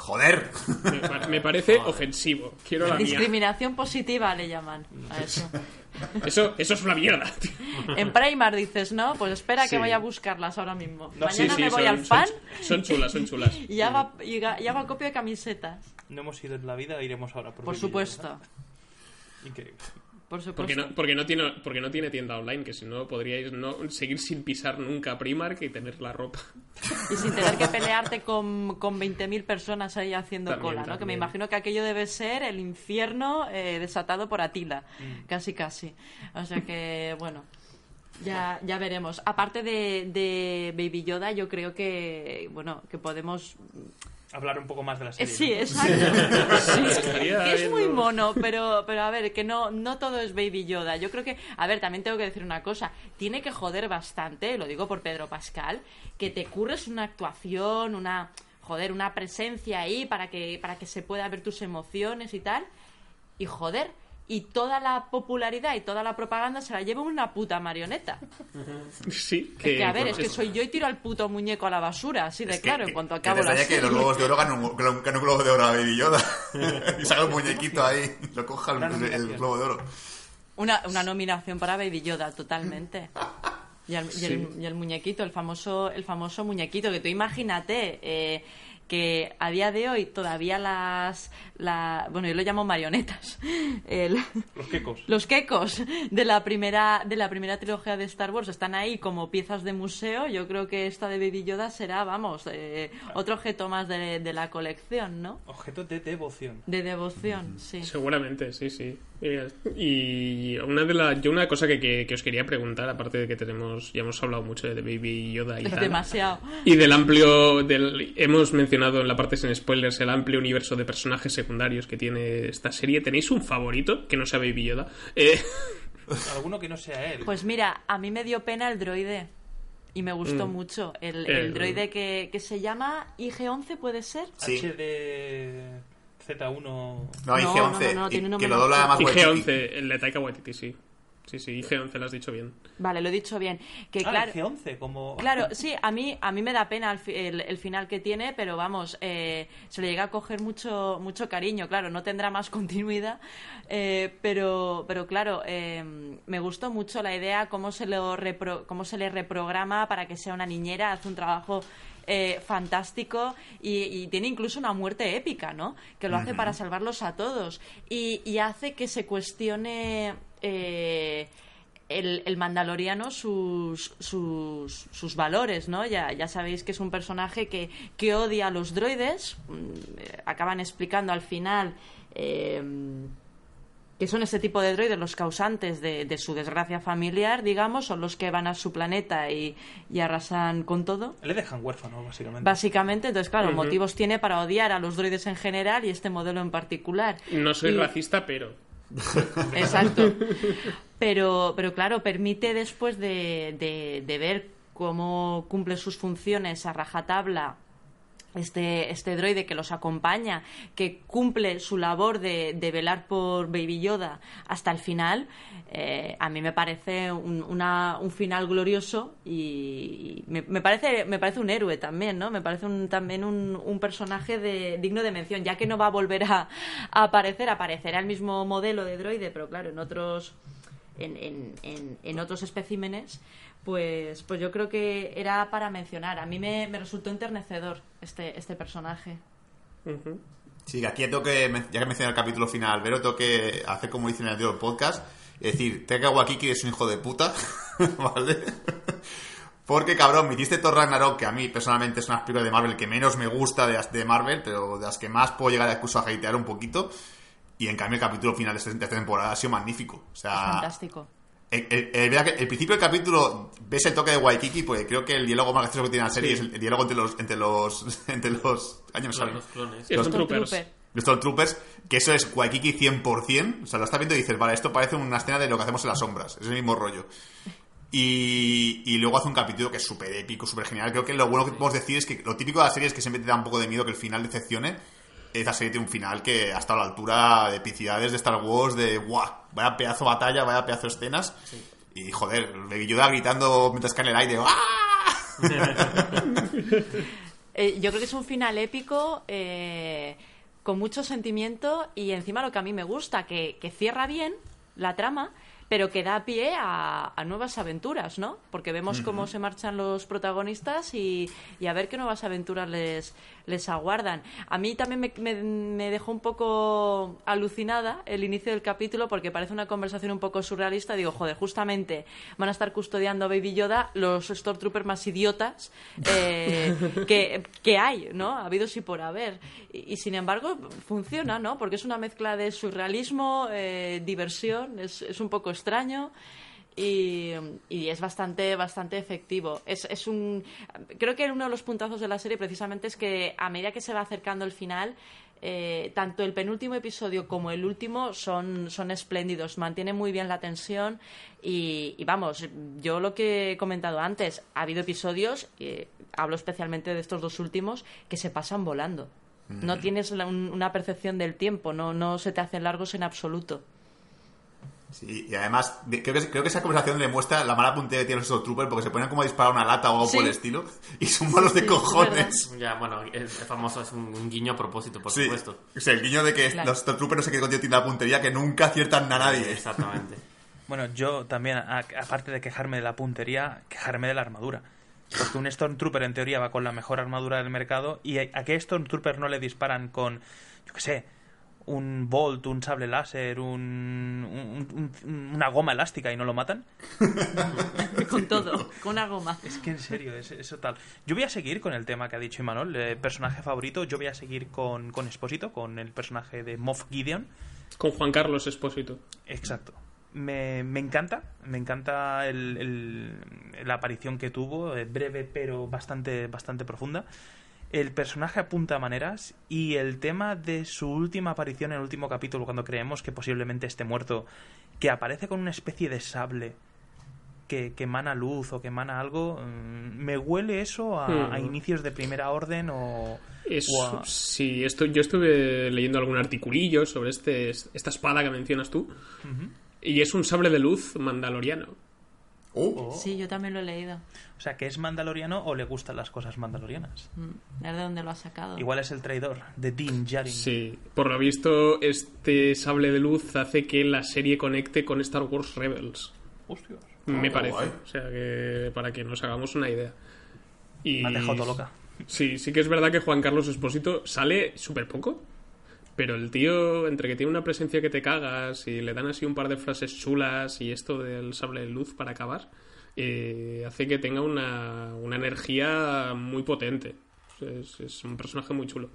¡Joder! Me, pa- me parece ofensivo. Quiero la mía. Discriminación positiva le llaman a eso. Eso, eso es una mierda. tío. En Primar dices, ¿no? Pues espera Sí. que vaya a buscarlas ahora mismo. No, Mañana Sí, sí, me voy son- al fan son, chulas, son chulas. y ya va, y ga- ya va copia de camisetas. No hemos ido en la vida, iremos ahora por Por supuesto. Increíble. Por supuesto. Porque no, porque, no tiene, porque no tiene tienda online, que si no podríais no seguir sin pisar nunca Primark y tener la ropa. Y sin tener que pelearte con, con 20.000 personas ahí haciendo También, cola, ¿no? Que me imagino que aquello debe ser el infierno eh, desatado por Atila. Mm. Casi, casi. O sea que, bueno. Ya, ya veremos. Aparte de, de Baby Yoda, yo creo que, bueno, que podemos Hablar un poco más de la Eh, serie. Sí, ¿no? exacto. Sí, que es muy ¿no? mono, pero, pero a ver, que no, no todo es Baby Yoda. Yo creo que, a ver, también tengo que decir una cosa. Tiene que joder bastante, lo digo por Pedro Pascal, que te curres una actuación, una, joder, una presencia ahí para que, para que se pueda ver tus emociones y tal. Y joder, y toda la popularidad y toda la propaganda se la lleva una puta marioneta. Sí, Es que, a ver, bueno, es que soy yo y tiro al puto muñeco a la basura, así de Es que- claro, que- en cuanto que acabo la extraña que los globos de oro ganen un, un globo de oro a Baby Yoda y saca un muñequito ahí, lo coja el, Una el- el nominación. globo de oro. Una, una nominación para Baby Yoda, totalmente. Y el, y el- y el muñequito, el famoso, el famoso muñequito, que tú imagínate eh, que a día de hoy todavía las... La, bueno, yo lo llamo marionetas. El- Los quecos. los quecos de la primera de la primera trilogía de Star Wars están ahí como piezas de museo. Yo creo que esta de Baby Yoda será, vamos, eh, otro objeto más de, de la colección, ¿no? Objeto de devoción. De devoción, sí. Seguramente, sí, sí. Mira, Y una de las, yo una cosa que, que- que os quería preguntar, aparte de que tenemos, ya hemos hablado mucho de Baby Yoda y Es tal. demasiado. Y del amplio, del, hemos mencionado en la parte sin spoilers el amplio universo de personajes secundarios que tiene esta serie. ¿Tenéis un favorito que no sea Baby Yoda? Eh, Alguno que no sea él. Pues mira, a mí me dio pena el droide. Y me gustó Mm. mucho. El, El- el droide que, que se llama IG-11, ¿puede ser? Sí. HD Z1. No, No, IG-11, no, no, un que nombre lo dobla más más Waititi. IG-11, el de Taika Waititi, sí. Sí, sí, IG-11 lo has dicho bien. Vale, lo he dicho bien. Que Ah, claro, el G11, como. Claro, sí, a mí, a mí me da pena el, fi- el- el final que tiene, pero vamos, eh, se le llega a coger mucho, mucho cariño. Claro, no tendrá más continuidad, eh, pero, pero claro, eh, me gustó mucho la idea, cómo se, lo repro- cómo se le reprograma para que sea una niñera, hace un trabajo eh, fantástico y, y tiene incluso una muerte épica, ¿no? Que lo hace para salvarlos a todos y, y hace que se cuestione eh, el, el mandaloriano sus, sus, sus valores, ¿no? Ya, ya sabéis que es un personaje que, que odia a los droides. mm, eh, Acaban explicando al final eh, que son ese tipo de droides los causantes de, de su desgracia familiar, digamos, son los que van a su planeta y, y arrasan con todo. Le dejan huérfano, básicamente. Básicamente, entonces, claro, motivos tiene para odiar a los droides en general y este modelo en particular. No soy Y- racista, pero... Exacto. Pero, pero claro, permite después de, de- ver cómo cumple sus funciones a rajatabla este, este droide que los acompaña, que cumple su labor de, de velar por Baby Yoda hasta el final, eh, a mí me parece un, una- un final glorioso y me, parece, me parece un héroe también, ¿no? Me parece un- también un, un personaje de, digno de mención, ya que no va a volver a, a aparecer, aparecerá el mismo modelo de droide, pero claro, en otros en, en- en- en otros especímenes, pues, pues yo creo que era para mencionar. A mí me, me resultó enternecedor este, este personaje. Sí, aquí tengo que, ya que mencioné el capítulo final, pero tengo que hacer como dice en el anterior podcast, es decir, Taika Waititi es un hijo de puta, ¿vale? Porque, cabrón, me hiciste Thor Ragnarok, que a mí personalmente es una película de Marvel que menos me gusta de, de Marvel, pero de las que más puedo llegar incluso a hatear un poquito. Y en cambio el capítulo final de esta temporada ha sido magnífico. O Es sea, fantástico. el, el- el- verdad que el principio del capítulo ves el toque de Waikiki, porque creo que el diálogo más gracioso que tiene la serie Sí. es el, el diálogo entre los entre los entre los años Los, clones. Los. Troopers. Los Stormtroopers, que eso es Waikiki 100%. O sea, lo estás viendo y dices, vale, esto parece una escena de lo que hacemos en las sombras. Es el mismo rollo. Y, y luego hace un capítulo que es súper épico, súper genial. Creo que lo bueno que podemos decir es que lo típico de la serie es que siempre te da un poco de miedo que el final decepcione. Esta serie tiene un final que ha estado a la altura de epicidades de Star Wars, de ¡guau! Vaya pedazo batalla, vaya pedazo escenas. Y joder, Baby Yoda gritando mientras cae en el aire. ¡Ah! Eh, yo creo que es un final épico, eh, con mucho sentimiento y encima lo que a mí me gusta, que, que cierra bien la trama, pero que da pie a, a nuevas aventuras, ¿no? Porque vemos cómo se marchan los protagonistas y, y a ver qué nuevas aventuras les, les aguardan. A mí también me, me- me dejó un poco alucinada el inicio del capítulo porque parece una conversación un poco surrealista. Digo, joder, justamente van a estar custodiando a Baby Yoda los Stormtroopers más idiotas eh, que, que hay, ¿no? Ha habido sí por haber. Y, sin embargo funciona, ¿no? Porque es una mezcla de surrealismo, eh, diversión, es, es un poco extraño. Y, y es bastante bastante efectivo es, es un creo que uno de los puntazos de la serie precisamente es que a medida que se va acercando el final eh, tanto el penúltimo episodio como el último son, son espléndidos, mantienen muy bien la tensión y, y vamos, yo lo que he comentado antes, ha habido episodios, eh, hablo especialmente de estos dos últimos, que se pasan volando. No tienes la- un- una percepción del tiempo, no, no se te hacen largos en absoluto. Sí, y además, de- creo que, creo que esa conversación le muestra la mala puntería que tienen los Stormtroopers porque se ponen como a disparar una lata o algo Sí. por el estilo y son malos de Sí, cojones. Ya, bueno, es, es famoso, es un, un guiño a propósito, por Sí, supuesto. o sea, el guiño de que Claro. los Stormtroopers no sé qué coño tiene la puntería que nunca aciertan a nadie. Exactamente. Bueno, yo también, a- aparte de quejarme de la puntería, quejarme de la armadura. Porque un Stormtrooper en teoría va con la mejor armadura del mercado y a a qué Stormtrooper no le disparan con, yo qué sé, un Bolt, un sable láser, un, un- un- una goma elástica y no lo matan. con todo, con una goma. Es que en serio, es, eso tal. Yo voy a seguir con el tema que ha dicho Imanol, eh, personaje favorito. Yo voy a seguir con, con Espósito, con el personaje de Moff Gideon. Con Juan Carlos Espósito. Exacto. Me, me encanta, me encanta el, el- la aparición que tuvo, eh, breve pero bastante, bastante profunda. El personaje apunta maneras y el tema de su última aparición en el último capítulo, cuando creemos que posiblemente esté muerto, que aparece con una especie de sable que, que emana luz o que emana algo, mm, me huele eso a, a Hmm. inicios de primera orden o, Es, o a- sí, esto, yo estuve leyendo algún articulillo sobre este, esta espada que mencionas tú. Y es un sable de luz mandaloriano. Oh, Sí, yo también lo he leído. O sea, que es mandaloriano o le gustan las cosas mandalorianas. Mm, Es de dónde lo ha sacado. Igual es el traidor de Dean Djarin. Sí, por lo visto, este sable de luz hace que la serie conecte con Star Wars Rebels. Hostias. Me qué parece. guay. O sea, que para que nos hagamos una idea. Y... Me ha dejado todo loca. Sí, sí que es verdad que Juan Carlos Espósito sale súper poco. Pero el tío, entre que tiene una presencia que te cagas y le dan así un par de frases chulas y esto del sable de luz para acabar, eh, hace que tenga una, una energía muy potente. Es, un personaje muy chulo.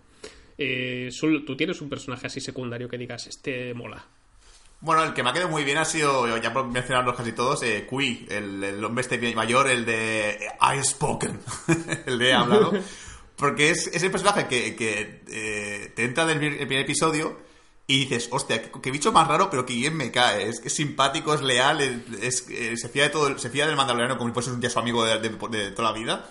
Eh, tú tienes un personaje así secundario que digas, este mola. Bueno, el que me ha quedado muy bien ha sido, ya por mencionarlos casi todos, eh, Kui, el, el hombre este mayor, el de I spoken, el de hablado. Porque es, es el personaje que, que, eh, te entra del el primer episodio y dices, hostia, qué, qué bicho más raro, pero que bien me cae. Es es simpático, es leal, es, es- eh, se, fía de todo, se fía del mandaloriano como si fuese un día su amigo de, de- de toda la vida.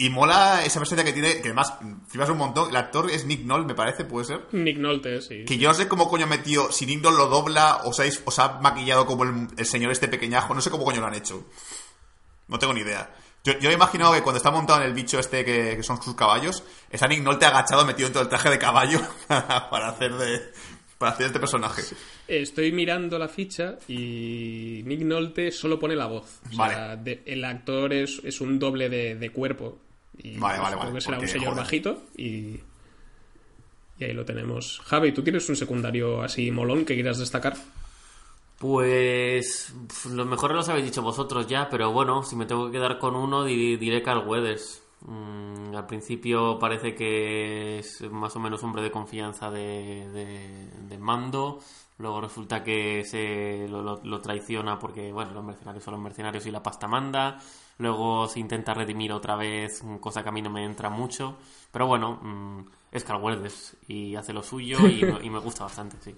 Y mola esa presencia que tiene, que además flipas un montón. El actor es Nick Nolte, me parece, puede ser. Nick Nolte, sí. Que yo no sé cómo coño metió, si Nick Nolte lo dobla, o os ha maquillado como el, el señor este pequeñajo, no sé cómo coño lo han hecho. No tengo ni idea. Yo, yo he imaginado que cuando está montado en el bicho este que, que son sus caballos, está Nick Nolte agachado metido dentro del traje de caballo para hacer de para hacer este personaje. Estoy mirando la ficha y Nick Nolte solo pone la voz. O Vale. sea, de- el actor es, es un doble de, de cuerpo. Y Vale, vale, vale, que será un señor joder. bajito y... Y ahí lo tenemos. Javi, ¿tú tienes un secundario así molón que quieras destacar? Pues pf, los mejores los habéis dicho vosotros ya, pero bueno, si me tengo que quedar con uno, di- diré Carl Weathers. Mm, al principio parece que es más o menos hombre de confianza de, de- de mando, luego resulta que se lo, lo- lo traiciona porque, bueno, los mercenarios son los mercenarios y la pasta manda, luego se intenta redimir otra vez, cosa que a mí no me entra mucho, pero bueno, mm, es Carl Weathers y hace lo suyo y, y me gusta bastante, sí.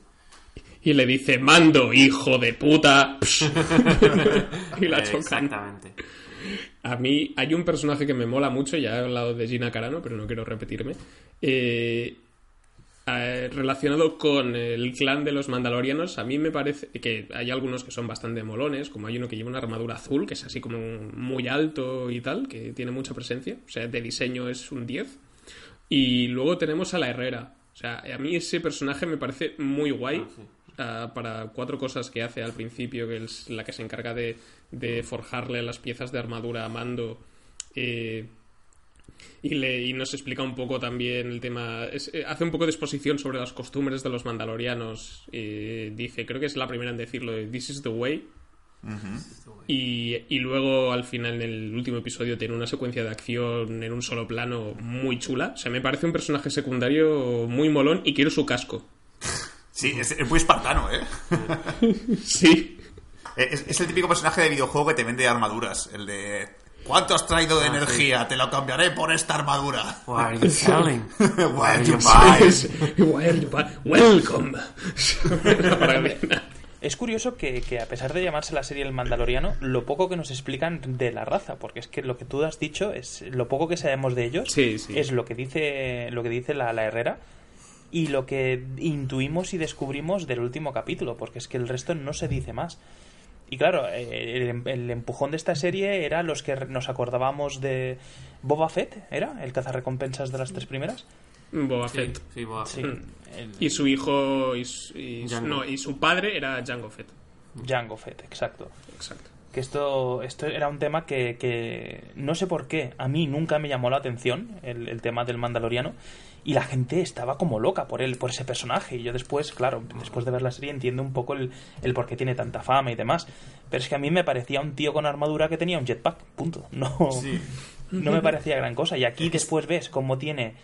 Y le dice, mando, hijo de puta. y la chocan. Exactamente. A mí hay un personaje que me mola mucho, ya he hablado de Gina Carano, pero no quiero repetirme. Eh, eh, relacionado con el clan de los mandalorianos, a mí me parece que hay algunos que son bastante molones, como hay uno que lleva una armadura azul, que es así como muy alto y tal, que tiene mucha presencia, o sea, de diseño es un 10. Y luego tenemos a la Herrera. O sea, a mí ese personaje me parece muy guay. ah, para cuatro cosas que hace al principio, que es la que se encarga de, de forjarle las piezas de armadura a Mando. eh, y, le, y nos explica un poco también el tema. es- eh, hace un poco de exposición sobre las costumbres de los mandalorianos. eh, dice, creo que es la primera en decirlo: de, This is the way. Y, y luego al final en el último episodio tiene una secuencia de acción en un solo plano muy chula. O sea, me parece un personaje secundario muy molón y quiero su casco. Sí, es, es muy espartano, ¿eh? Sí. Es, es el típico personaje de videojuego que te vende armaduras. El de. ¿Cuánto has traído de energía? Te lo cambiaré por esta armadura. What are you selling? Why you Es- Why are you buy- Welcome. Es curioso que, que a pesar de llamarse la serie El Mandaloriano, lo poco que nos explican de la raza, porque es que lo que tú has dicho es lo poco que sabemos de ellos Sí, sí. es lo que dice lo que dice la, la Herrera y lo que intuimos y descubrimos del último capítulo, porque es que el resto no se dice más. Y claro, eh, el, el empujón de esta serie era los que nos acordábamos de Boba Fett, ¿era? El cazarrecompensas de las tres primeras. Boba Sí, Fett. sí, Boba Sí. Fett. El Y su hijo y su, y su- Jango. no, y su padre era Jango Fett. Jango Fett, exacto. Exacto. que esto, esto era un tema que, que no sé por qué, a mí nunca me llamó la atención el, el tema del Mandaloriano y la gente estaba como loca por él, por ese personaje. Y yo después, claro, después de ver la serie entiendo un poco el, el por qué tiene tanta fama y demás, pero es que a mí me parecía un tío con armadura que tenía un jetpack, punto, no, no me parecía gran cosa. Y aquí después ves cómo tiene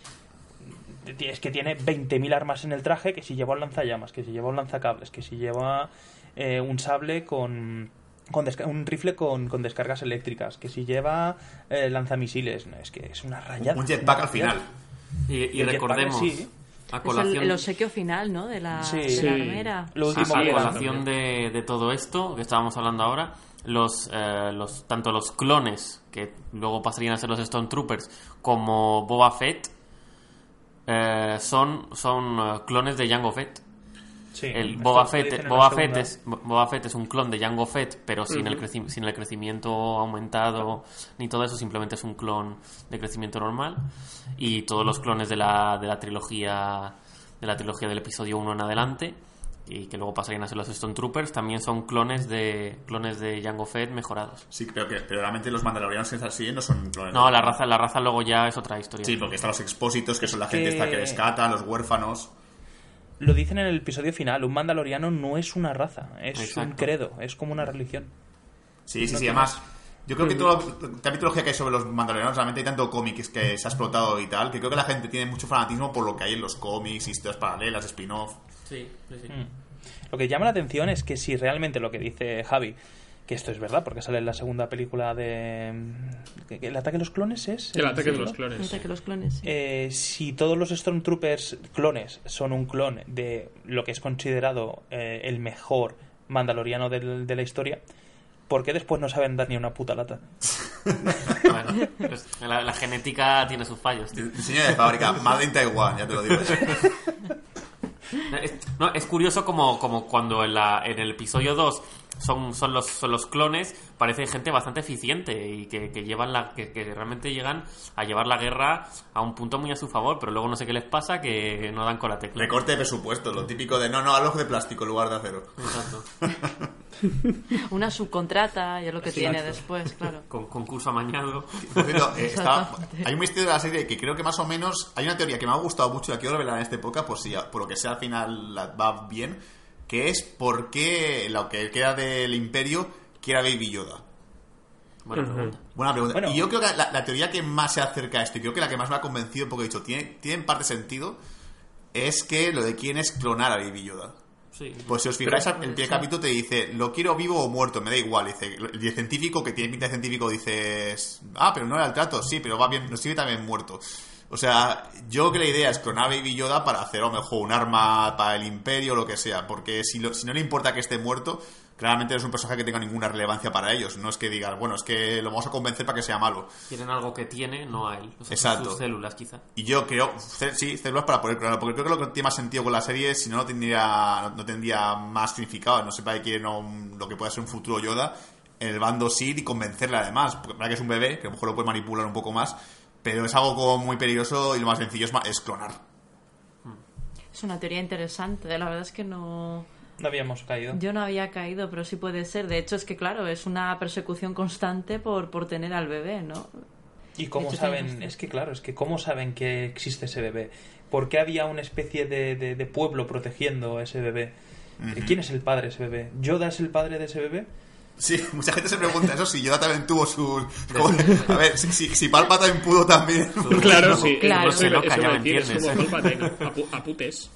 es que tiene 20.000 armas en el traje, que si lleva un lanzallamas, que si lleva un lanzacables, que si lleva eh, un sable con, con un rifle con, con descargas eléctricas, que si lleva eh, lanzamisiles, no, es que es una rayada. Un jetpack al final. Y, recordemos, sí. a Es el, colación, el obsequio final, ¿no? De la, Sí. de Sí. la armera. Lo a, último colación de, de todo esto que estábamos hablando ahora, los, eh, los tanto los clones, que luego pasarían a ser los Stormtroopers, como Boba Fett, eh, son, son eh, clones de Jango Fett. Sí, El Boba Fett, Boba, Fett es, Boba Fett es un clon de Jango Fett, pero sin, el creci- sin el crecimiento aumentado ni todo eso, simplemente es un clon de crecimiento normal. Y todos los clones de la, de la trilogía de la trilogía del episodio 1 en adelante y que luego pasarían a ser los Stone Troopers también son clones de clones de Jango Fett mejorados. Sí, pero que pero realmente los mandalorianos que están así no son clones. No, la raza la raza luego ya es otra historia. Sí, porque están los expósitos, que son la gente que- esta que rescata, los huérfanos. Lo dicen en el episodio final, un mandaloriano no es una raza, es un credo, es como una religión. Sí, sí, sí, además. Yo creo que toda la mitología que hay sobre los mandalorianos, realmente hay tanto cómics que se ha explotado y tal, que creo que la gente tiene mucho fanatismo por lo que hay en los cómics, historias paralelas, spin-off. Sí, sí, sí. Lo que llama la atención es que si realmente lo que dice Javi, que esto es verdad, porque sale en la segunda película de... ¿El ataque de los clones es? El ataque de los clones. Nota que los clones. sí. Eh, si todos los Stormtroopers clones son un clon de lo que es considerado eh, el mejor mandaloriano de la historia, ¿por qué después no saben dar ni una puta lata? Bueno, pues la, la genética tiene sus fallos, tío. Diseño de fábrica, Made in Taiwan, ya te lo digo. Es, no, es curioso como, como cuando en, la, en el episodio 2 son, son, los, son los clones, parece gente bastante eficiente y que, que llevan la, que, que realmente llegan a llevar la guerra a un punto muy a su favor, pero luego no sé qué les pasa que no dan con la tecla. Recorte de presupuesto, lo típico de no, no, algo de plástico en lugar de acero. Exacto. Una subcontrata y es lo que tiene después, claro. Con concurso amañado. Por cierto, eh, está- hay un misterio de la serie que creo que más o menos. Hay una teoría que me ha gustado mucho y la quiero revelar en este época, por si por lo que sea al final la- va bien. Que es por qué lo que queda del Imperio quiere a Baby Yoda. Buena pregunta. Buena pregunta. Bueno. Y yo creo que la, la teoría que más se acerca a esto, y creo que la que más me ha convencido, porque he dicho, tiene, tiene en parte sentido, es que lo de quién es clonar a Baby Yoda. Sí. Pues si os fijáis, Pero- el primer capítulo te dice, lo quiero vivo o muerto, me da igual. Dice, y el científico que tiene pinta de científico dices, ah, pero no era el trato, sí, pero va bien, nos sirve también muerto. O sea, yo creo que la idea es clonar a Baby Yoda para hacer a lo mejor un arma para el imperio o lo que sea, porque si, lo- si no le importa que esté muerto, claramente no es un personaje que tenga ninguna relevancia para ellos. No es que digan, bueno, es que lo vamos a convencer para que sea malo. Quieren algo que tiene, no a él. O sea, Exacto. Sus células, quizá. Y yo creo, sí, células para poder clonar, porque creo que lo que tiene más sentido con la serie, si no, no tendría, no tendría más significado. No sé para qué quieren lo que pueda ser un futuro Yoda, en el bando Sith y convencerle además. Porque para que es un bebé, que a lo mejor lo puede manipular un poco más, pero es algo como muy peligroso y lo más sencillo es, ma- es clonar. Es una teoría interesante, la verdad es que no... No habíamos caído. Yo no había caído, pero sí puede ser. De hecho, es que claro, es una persecución constante por, por tener al bebé, ¿no? ¿Y cómo hecho, saben? Es que claro, es que cómo saben que existe ese bebé. ¿Por qué había una especie de, de- de pueblo protegiendo a ese bebé? ¿Quién es el padre de ese bebé? ¿Yoda es el padre de ese bebé? Sí, mucha gente se pregunta eso, si Yoda también tuvo sus... a ver, si, si, si Palpa también pudo también... Claro, sí. Claro. Loca, eso ya me es. Palpatine, a, pu- a putes.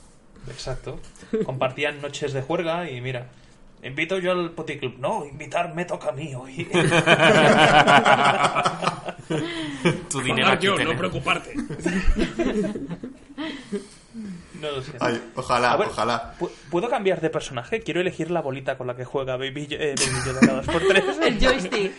Exacto. Compartían noches de juerga y mira, invito yo al puticlub. No, invitar me toca a mí hoy. Tu dinero aquí yo, no preocuparte. no lo sé. Ay, ojalá, ver, ojalá. ¿Pu- ¿Puedo cambiar de personaje? Quiero elegir la bolita con la que juega Baby, eh, Baby Yoda cada dos por tres. El joystick.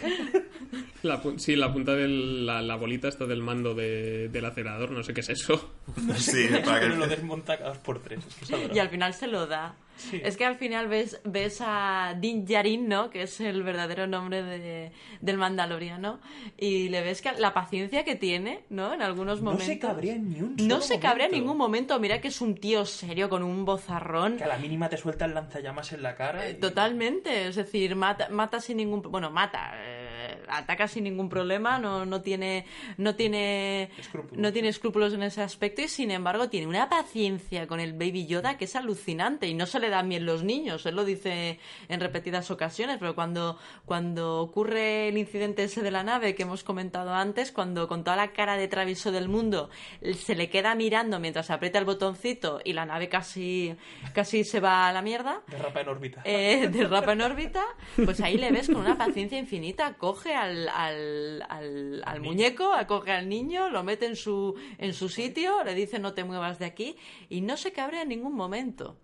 La, sí, la punta de la, la bolita está del mando de- del acelerador, no sé qué es eso. Sí, para que... Lo desmonta cada dos por tres. Es que. Y al final se lo da. Sí. Es que al final ves, ves a Din Djarin, ¿no? Que es el verdadero nombre de, del Mandaloriano. Y le ves que la paciencia que tiene, ¿no? En algunos No momentos. se cabrea en ni un No se cabrea en momento. ningún momento. Mira que es un tío serio con un bozarrón. Que a la mínima te suelta el lanzallamas en la cara. y- Totalmente, es decir, mata, mata sin ningún, bueno, mata, eh, ataca sin ningún problema, no, no tiene, no tiene, Escrúpulos. no tiene escrúpulos en ese aspecto y sin embargo tiene una paciencia con el Baby Yoda que es alucinante y no se le dan bien los niños, él lo dice en repetidas ocasiones, pero cuando, cuando ocurre el incidente ese de la nave que hemos comentado antes, cuando con toda la cara de travieso del mundo se le queda mirando mientras aprieta el botoncito y la nave casi, casi se va a la mierda, Derrapa en órbita. eh, derrapa en órbita, pues ahí le ves con una paciencia infinita, coge al, al, al, al muñeco, coge al niño, lo mete en su, en su sitio, le dice no te muevas de aquí y no se cabrea en ningún momento.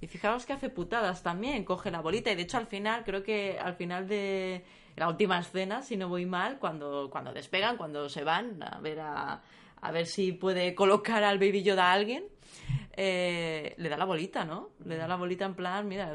Y fijaos que hace putadas también, coge la bolita y de hecho al final, creo que al final de la última escena, si no voy mal, cuando, cuando despegan, cuando se van a ver a, a ver si puede colocar al Baby Yoda a alguien, eh, le da la bolita, ¿no? Le da la bolita en plan, mira,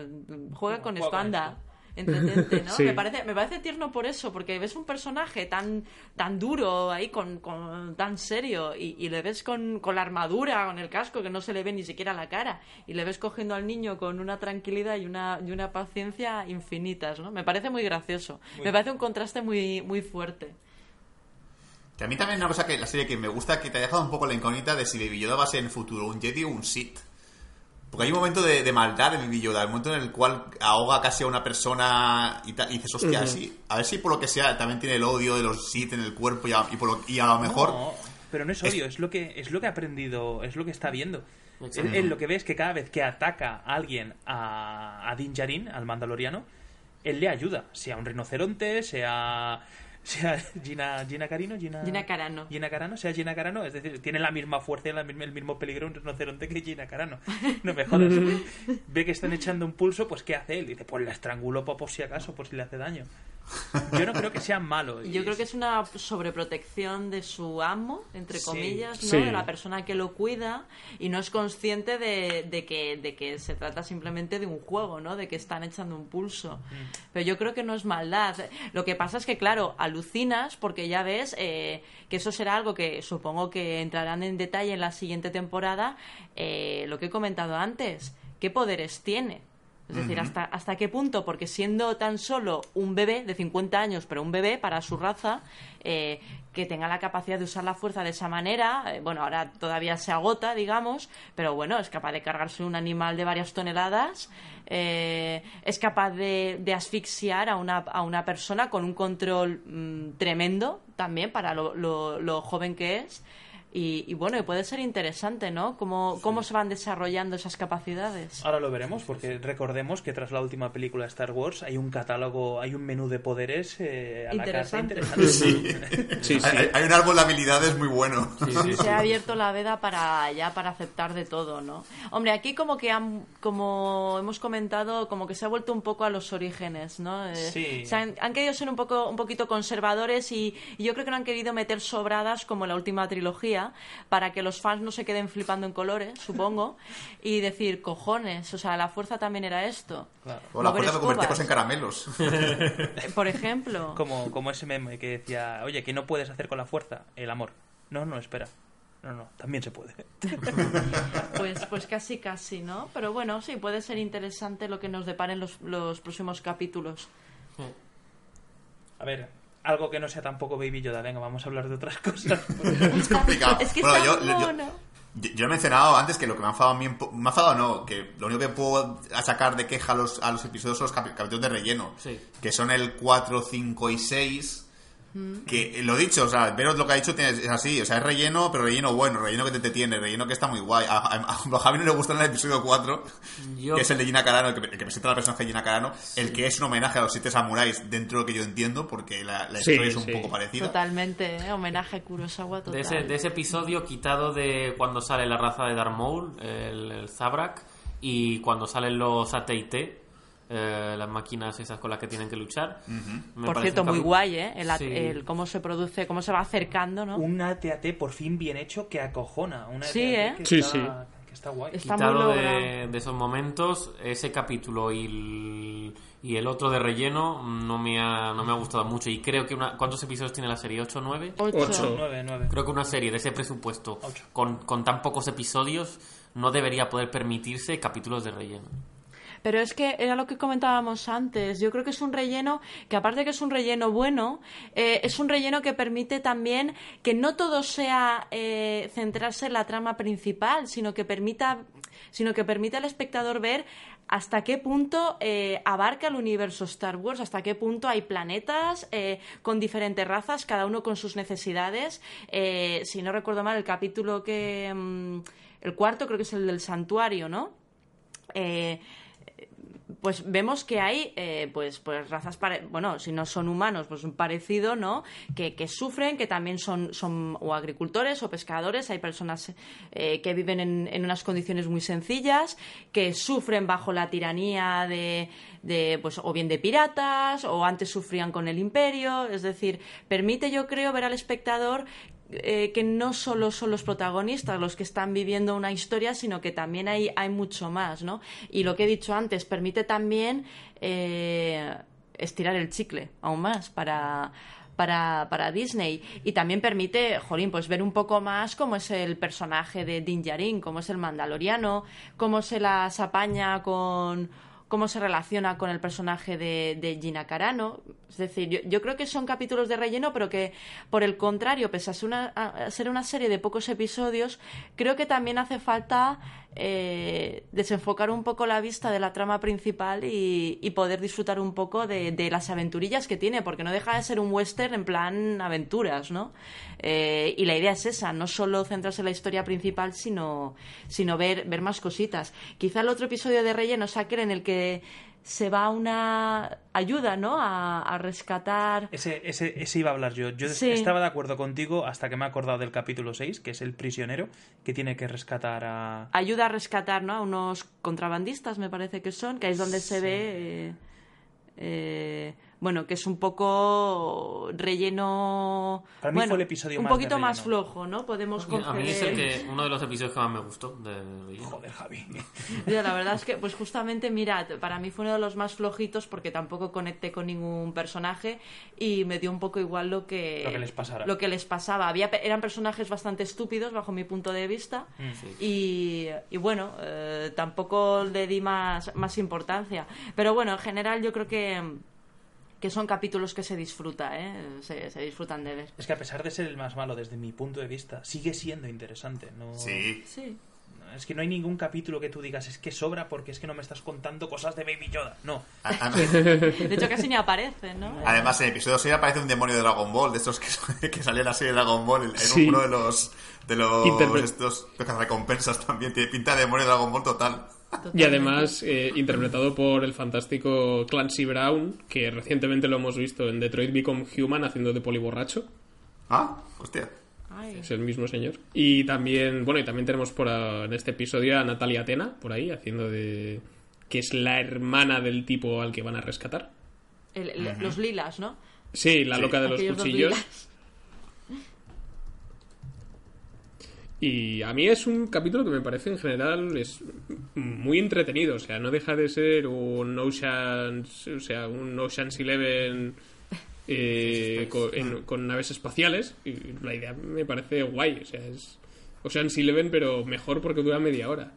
juega con esto, anda. Entendente, ¿no? Sí. Me, parece, me parece tierno por eso, porque ves un personaje tan, tan duro ahí, con, con- tan serio, y, y le ves con, con la armadura, con el casco, que no se le ve ni siquiera la cara, y le ves cogiendo al niño con una tranquilidad y una, y una paciencia infinitas, ¿no? Me parece muy gracioso. me parece un contraste muy, muy fuerte. Que a mí también una cosa que la serie que me gusta que te ha dejado un poco la incógnita de si Baby Yoda va a ser en el futuro un Jedi o un Sith. Porque hay un momento de, de maldad en Baby Yoda, el momento en el cual ahoga casi a una persona y, ta- y dices, hostia, sí, a ver si por lo que sea también tiene el odio de los Sith en el cuerpo y a, y por lo- y a lo mejor... No, pero no es odio, es... lo que es lo que ha aprendido, es lo que está viendo. Él, él lo que ve es que cada vez que ataca a alguien a, a Din Djarin, al mandaloriano, él le ayuda, sea un rinoceronte, sea sea Gina, Gina Carino, Gina, Gina Carano. Gina Carano, sea Gina Carano, es decir, tiene la misma fuerza y la el mismo peligro un rinoceronte que Gina Carano. No me jodas. Ve que están echando un pulso, pues ¿qué hace él? Dice, pues la estrangulo por si acaso, por si le hace daño. Yo no creo que sea malo. Yo creo que es una sobreprotección de su amo, entre Sí. comillas, ¿no? Sí. de la persona que lo cuida y no es consciente de, de que, de que se trata simplemente de un juego, ¿no? de que están echando un pulso. Pero yo creo que no es maldad. Lo que pasa es que, claro, alucinas porque ya ves eh, que eso será algo que supongo que entrarán en detalle en la siguiente temporada, eh, lo que he comentado antes. ¿Qué poderes tiene? Es decir, ¿hasta, ¿hasta qué punto? Porque siendo tan solo un bebé de 50 años, pero un bebé para su raza, eh, que tenga la capacidad de usar la fuerza de esa manera, eh, bueno, ahora todavía se agota, digamos, pero bueno, es capaz de cargarse un animal de varias toneladas, eh, es capaz de, de asfixiar a una, a una persona con un control mm, tremendo también para lo, lo- lo joven que es. Y, y bueno, y puede ser interesante, ¿no? Cómo, cómo se van desarrollando esas capacidades. Ahora lo veremos, porque recordemos que tras la última película de Star Wars hay un catálogo, hay un menú de poderes eh, a la casa Interesante. Sí, sí. Hay, un árbol de habilidades muy bueno. se ha abierto la veda para ya para aceptar de todo, ¿no? Hombre, aquí como que han, como hemos comentado, como que se ha vuelto un poco a los orígenes, ¿no? Eh, Sí. se han, han querido ser un poco un poquito conservadores y, y yo creo que no han querido meter sobradas como en la última trilogía para que los fans no se queden flipando en colores, supongo, y decir, cojones, o sea, la fuerza también era esto. Claro. O la fuerza de convertirlos en caramelos. Eh, Por ejemplo. Como, como ese meme que decía, oye, ¿qué no puedes hacer con la fuerza? El amor. No, no, espera. No, no, también se puede. Pues, pues casi, casi, ¿no? Pero bueno, sí, puede ser interesante lo que nos deparen los, los próximos capítulos. A ver, algo que no sea tampoco Baby Yoda. Venga, vamos a hablar de otras cosas. Es complicado. Es que Bueno, yo, yo- mono. yo- yo he mencionado antes que lo que me ha enfadado a mí, me ha enfadado no, que lo único que puedo sacar de queja a los, a los episodios son los capítulos de relleno, Sí. que son el 4, 5 y 6. Que eh, lo dicho, o sea, veros lo que ha dicho tiene- es así, o sea, es relleno, pero relleno bueno, relleno que te entretiene, relleno que está muy guay. A, a- a Javi no le gustó en el episodio 4, Yo- que es el de Gina Carano, el que, el que presenta la personaje de Gina Carano, el que es un homenaje a los siete samuráis dentro de lo que yo entiendo, porque la, la Sí, historia es un sí. poco parecida. Totalmente, ¿eh? homenaje a Kurosawa total. De ese, de ese episodio quitado de cuando sale la raza de Darth Maul, el, el Zabrak, y cuando salen los AT&T, eh, las máquinas esas con las que tienen que luchar. Me Por cierto, muy guay, ¿eh? El, Sí. el cómo se produce, cómo se va acercando, ¿no? Un AT-AT por fin bien hecho que acojona. Un Sí, ¿eh? que Sí, está, sí. que está guay. Está quitado de, de esos momentos, ese capítulo y el, y el otro de relleno no me ha, no me ha gustado mucho. Y creo que una, ¿cuántos episodios tiene la serie? ¿8 o 9? Ocho. Ocho. Nueve, nueve. Creo que una serie de ese presupuesto Ocho. con, con tan pocos episodios no debería poder permitirse capítulos de relleno. Pero es que era lo que comentábamos antes. Yo creo que es un relleno que, aparte de que es un relleno bueno, eh, es un relleno que permite también que no todo sea eh, centrarse en la trama principal, sino que permita, sino que permite al espectador ver hasta qué punto eh, abarca el universo Star Wars, hasta qué punto hay planetas con diferentes razas, cada uno con sus necesidades. Si no recuerdo mal, el capítulo que. mm, el cuarto creo que es el del santuario, ¿no? Pues vemos que hay eh, pues pues razas pare- bueno si no son humanos pues un parecido no que, que sufren que también son son o agricultores o pescadores. Hay personas eh, que viven en, en unas condiciones muy sencillas que sufren bajo la tiranía de, de pues o bien de piratas o antes sufrían con el imperio. Es decir permite yo creo ver al espectador eh, que no solo son los protagonistas los que están viviendo una historia, sino que también hay, hay mucho más, ¿no? Y lo que he dicho antes, permite también eh, estirar el chicle aún más para, para, para Disney. Y también permite, jolín, pues ver un poco más cómo es el personaje de Din Djarin, cómo es el mandaloriano, cómo se las apaña con cómo se relaciona con el personaje de, de Gina Carano. Es decir, yo, creo que son capítulos de relleno, pero que, por el contrario, pese a ser una, a ser una serie de pocos episodios, creo que también hace falta eh, desenfocar un poco la vista de la trama principal y, poder disfrutar un poco de, las aventurillas que tiene, porque no deja de ser un western en plan aventuras, ¿no? Eh, y la idea es esa, no solo centrarse en la historia principal, sino, sino ver, ver más cositas. Quizá el otro episodio de relleno es aquel en el que se va a una ayuda, ¿no? A, a rescatar. Ese, ese, ese iba a hablar yo. Yo Sí. estaba de acuerdo contigo hasta que me he acordado del capítulo 6, que es el prisionero que tiene que rescatar a... Ayuda a rescatar, ¿no? A unos contrabandistas, me parece que son, que ahí es donde se ve. eh, eh, bueno, que es un poco relleno. Para mí bueno, fue el episodio un más poquito más flojo, ¿no? Podemos A mí es el que, uno de los episodios que más me gustó. De... Joder, Javi. Ya, la verdad es que, pues justamente, mira, para mí fue uno de los más flojitos porque tampoco conecté con ningún personaje y me dio un poco igual lo que, Lo que les pasara. lo que les pasaba. Había, pe- eran personajes bastante estúpidos bajo mi punto de vista Mm. y, y bueno, eh, tampoco le di más, más importancia. Pero bueno, en general yo creo que, que son capítulos que se disfruta, ¿eh? Se, se disfrutan de ver. Es que a pesar de ser el más malo desde mi punto de vista, sigue siendo interesante. No... Sí. Sí. Es que no hay ningún capítulo que tú digas es que sobra porque es que no me estás contando cosas de Baby Yoda. No. De hecho, casi ni aparecen, ¿no? Además, en el episodio 6 aparece un demonio de Dragon Ball, de estos que, que salía en la serie de Dragon Ball. Sí. uno de los. de los. Interpre- estos recompensas también. Tiene pinta de demonio de Dragon Ball total. Y además, eh, interpretado por el fantástico Clancy Brown, que recientemente lo hemos visto en Detroit Become Human haciendo de poliborracho. Ah, hostia. Ay. Es el mismo señor. Y también, bueno, y también tenemos por en este episodio a Natalia Atena, por ahí, haciendo de. que es la hermana del tipo al que van a rescatar. El- el- Los lilas, ¿no? Sí, la loca de los Aquellos cuchillos. Y a mí es un capítulo que me parece en general es muy entretenido, o sea, no deja de ser un Ocean's, o sea, un Ocean's Eleven eh, con, en- con naves espaciales. Y la idea me parece guay, o sea, es Ocean's Eleven pero mejor porque dura media hora.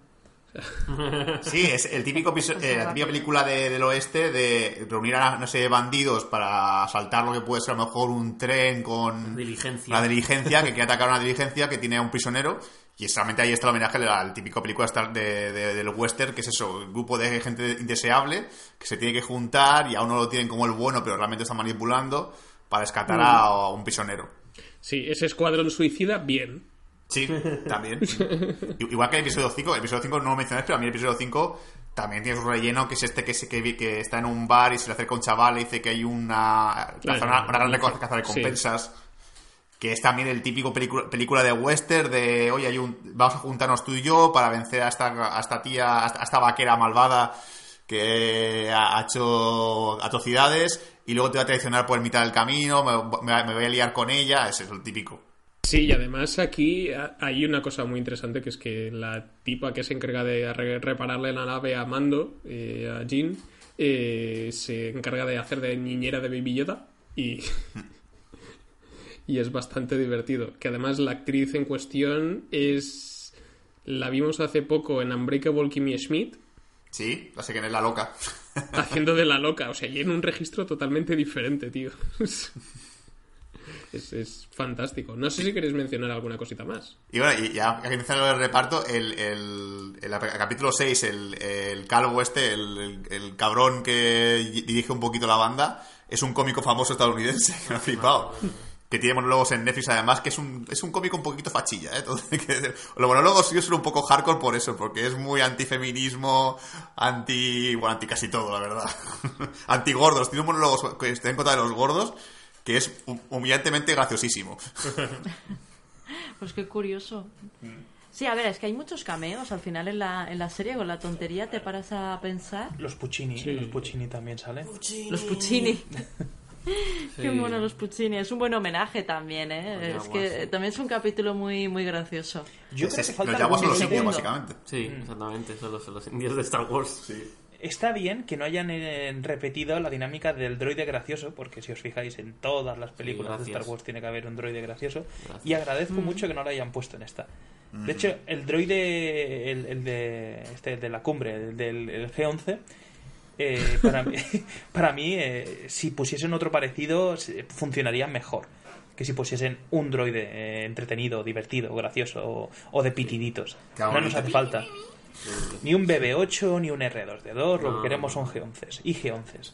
Sí, es el típico episo- eh, la típica película de- del oeste de reunir a, no sé, bandidos para asaltar lo que puede ser a lo mejor un tren con Diligencia. la diligencia, que quiere atacar una diligencia que tiene a un prisionero. Y solamente ahí está el homenaje al típico película de, de- del western, que es eso, un grupo de gente indeseable que se tiene que juntar y a uno lo tienen como el bueno, pero realmente está manipulando para rescatar a, a un prisionero. Sí, ese escuadrón suicida, bien. Sí, también. Igual que el episodio 5, el episodio 5 no lo mencioné, pero a mí el episodio 5 también tiene su relleno, que es este que, se- que, está en un bar y se le acerca un chaval y dice que hay una, Claro, una, una gran caza de recompensas. Que es también el típico película, película de western de, oye, hay un, vamos a juntarnos tú y yo para vencer a esta, a esta tía, a esta, vaquera malvada que ha hecho atrocidades y luego te va a traicionar por mitad del camino, me, me- me voy a liar con ella, ese es el típico. Sí, y además aquí ha- hay una cosa muy interesante que es que la tipa que se encarga de re- repararle la nave a Mando, eh, a Jean, eh, se encarga de hacer de niñera de Baby Yoda y, y es bastante divertido. Que además la actriz en cuestión es... La vimos hace poco en Unbreakable Kimmy Schmidt Sí, la sé que es la loca. haciendo de la loca, o sea, y en un registro totalmente diferente, tío. Es, es fantástico. No sé si queréis mencionar alguna cosita más. Y bueno, y ya que mencionado el reparto, el, el, el capítulo 6, el, calvo este, el, cabrón que dirige un poquito la banda, es un cómico famoso estadounidense, que me ha flipado. Que tiene monólogos en Netflix además, que es un, es un cómico un poquito fachilla, ¿eh? Todo que. Los monólogos sí son un poco hardcore por eso, porque es muy antifeminismo, anti... bueno, anti casi todo, la verdad. Antigordos, tiene un monólogo que está en contra de los gordos, que es hum- humillantemente graciosísimo. Pues qué curioso. Sí, a ver, es que hay muchos cameos al final en la, en la serie con la tontería, te paras a pensar. Los Puccini, los Puccini también salen. Los Puccini. Qué mono los Puccini. Es un buen homenaje también, ¿eh? Los es Yaguas, que sí. también es un capítulo muy, muy gracioso. Yo creo que falta los llamas son algún los indios, básicamente. Sí, Mm. exactamente. Son los, los indios de Star Wars. Está bien que no hayan eh, repetido la dinámica del droide gracioso, porque si os fijáis en todas las películas de. Star Wars tiene que haber un droide gracioso. Gracias. Y agradezco mucho que no lo hayan puesto en esta. De hecho, el droide, el, el de, este, el de la cumbre, el del el G11, eh, para mí, para mí eh, si pusiesen otro parecido, funcionaría mejor que si pusiesen un droide eh, entretenido, divertido, gracioso o, o de pitiditos. No nos hace falta. Ni un BB8, ni un R2D2, lo que queremos son G11s y G11s.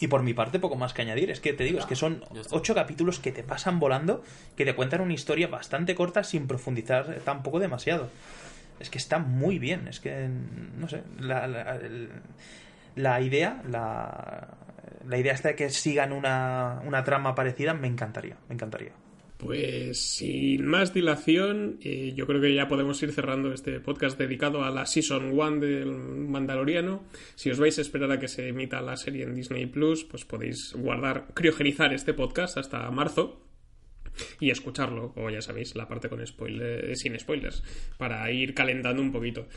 Y por mi parte, poco más que añadir. Es que te digo, es que son está. ocho capítulos que te pasan volando, que te cuentan una historia bastante corta sin profundizar tampoco demasiado. es que está muy bien. Es que, no sé, la, la, idea, la, la idea esta de que sigan una, una trama parecida, me encantaría, me encantaría. Pues sin más dilación, eh, yo creo que ya podemos ir cerrando este podcast dedicado a la Season 1 del Mandaloriano. Si os vais a esperar a que se emita la serie en Disney Plus, pues podéis guardar, criogenizar este podcast hasta marzo y escucharlo, o ya sabéis, la parte con spoiler, sin spoilers, para ir calentando un poquito.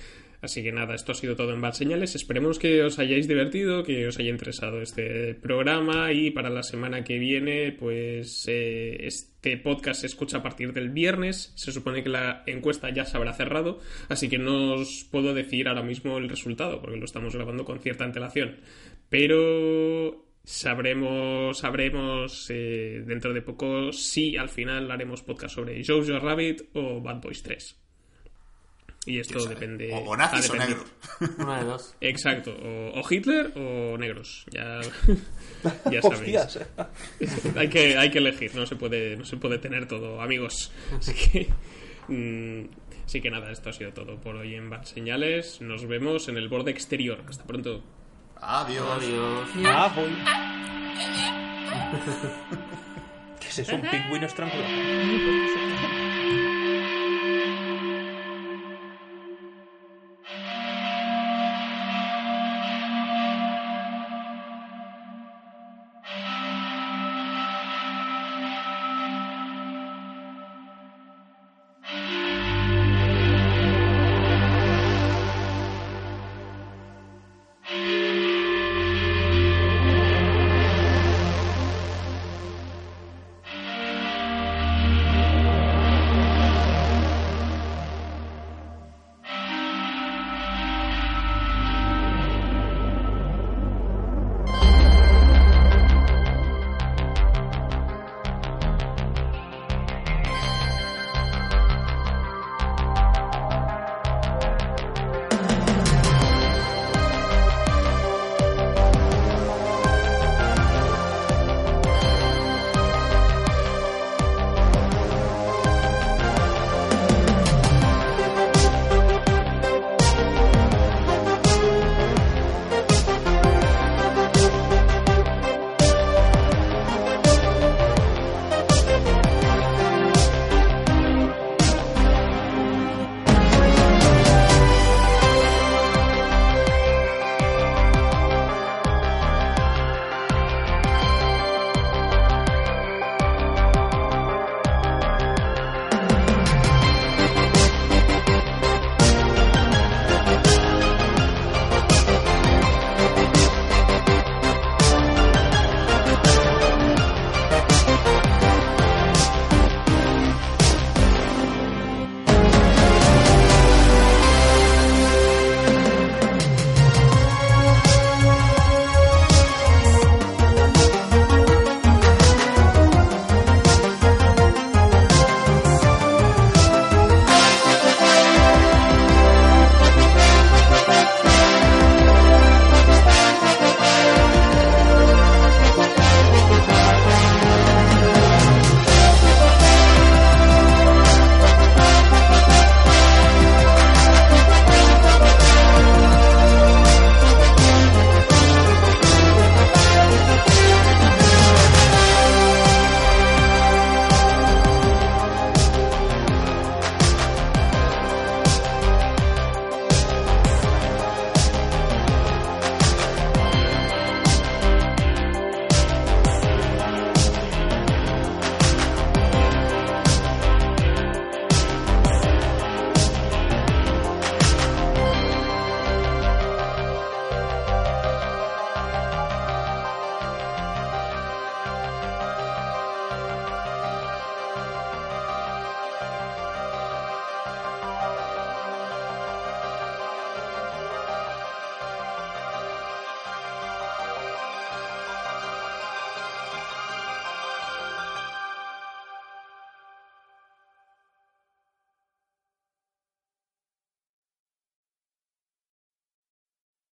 Así que nada, esto ha sido todo en Bad Señales. Esperemos que os hayáis divertido, que os haya interesado este programa y para la semana que viene, pues eh, este podcast se escucha a partir del viernes. Se supone que la encuesta ya se habrá cerrado, así que no os puedo decir ahora mismo el resultado, porque lo estamos grabando con cierta antelación. Pero sabremos sabremos eh, dentro de poco si al final haremos podcast sobre Jojo Rabbit o Bad Boys 3. Y esto depende. O, o nazis o negros. Una de dos. Exacto, o, o Hitler o negros. Ya, ya sabéis. Hostias, eh. hay, que, hay que elegir, no se puede, no se puede tener todo, amigos. Así que. mm, así que nada, esto ha sido todo por hoy en Bad Señales. Nos vemos en el borde exterior. Hasta pronto. Adiós. Adiós. Ah, voy. ¿Qué es eso? ¿Un pingüino estrangulado?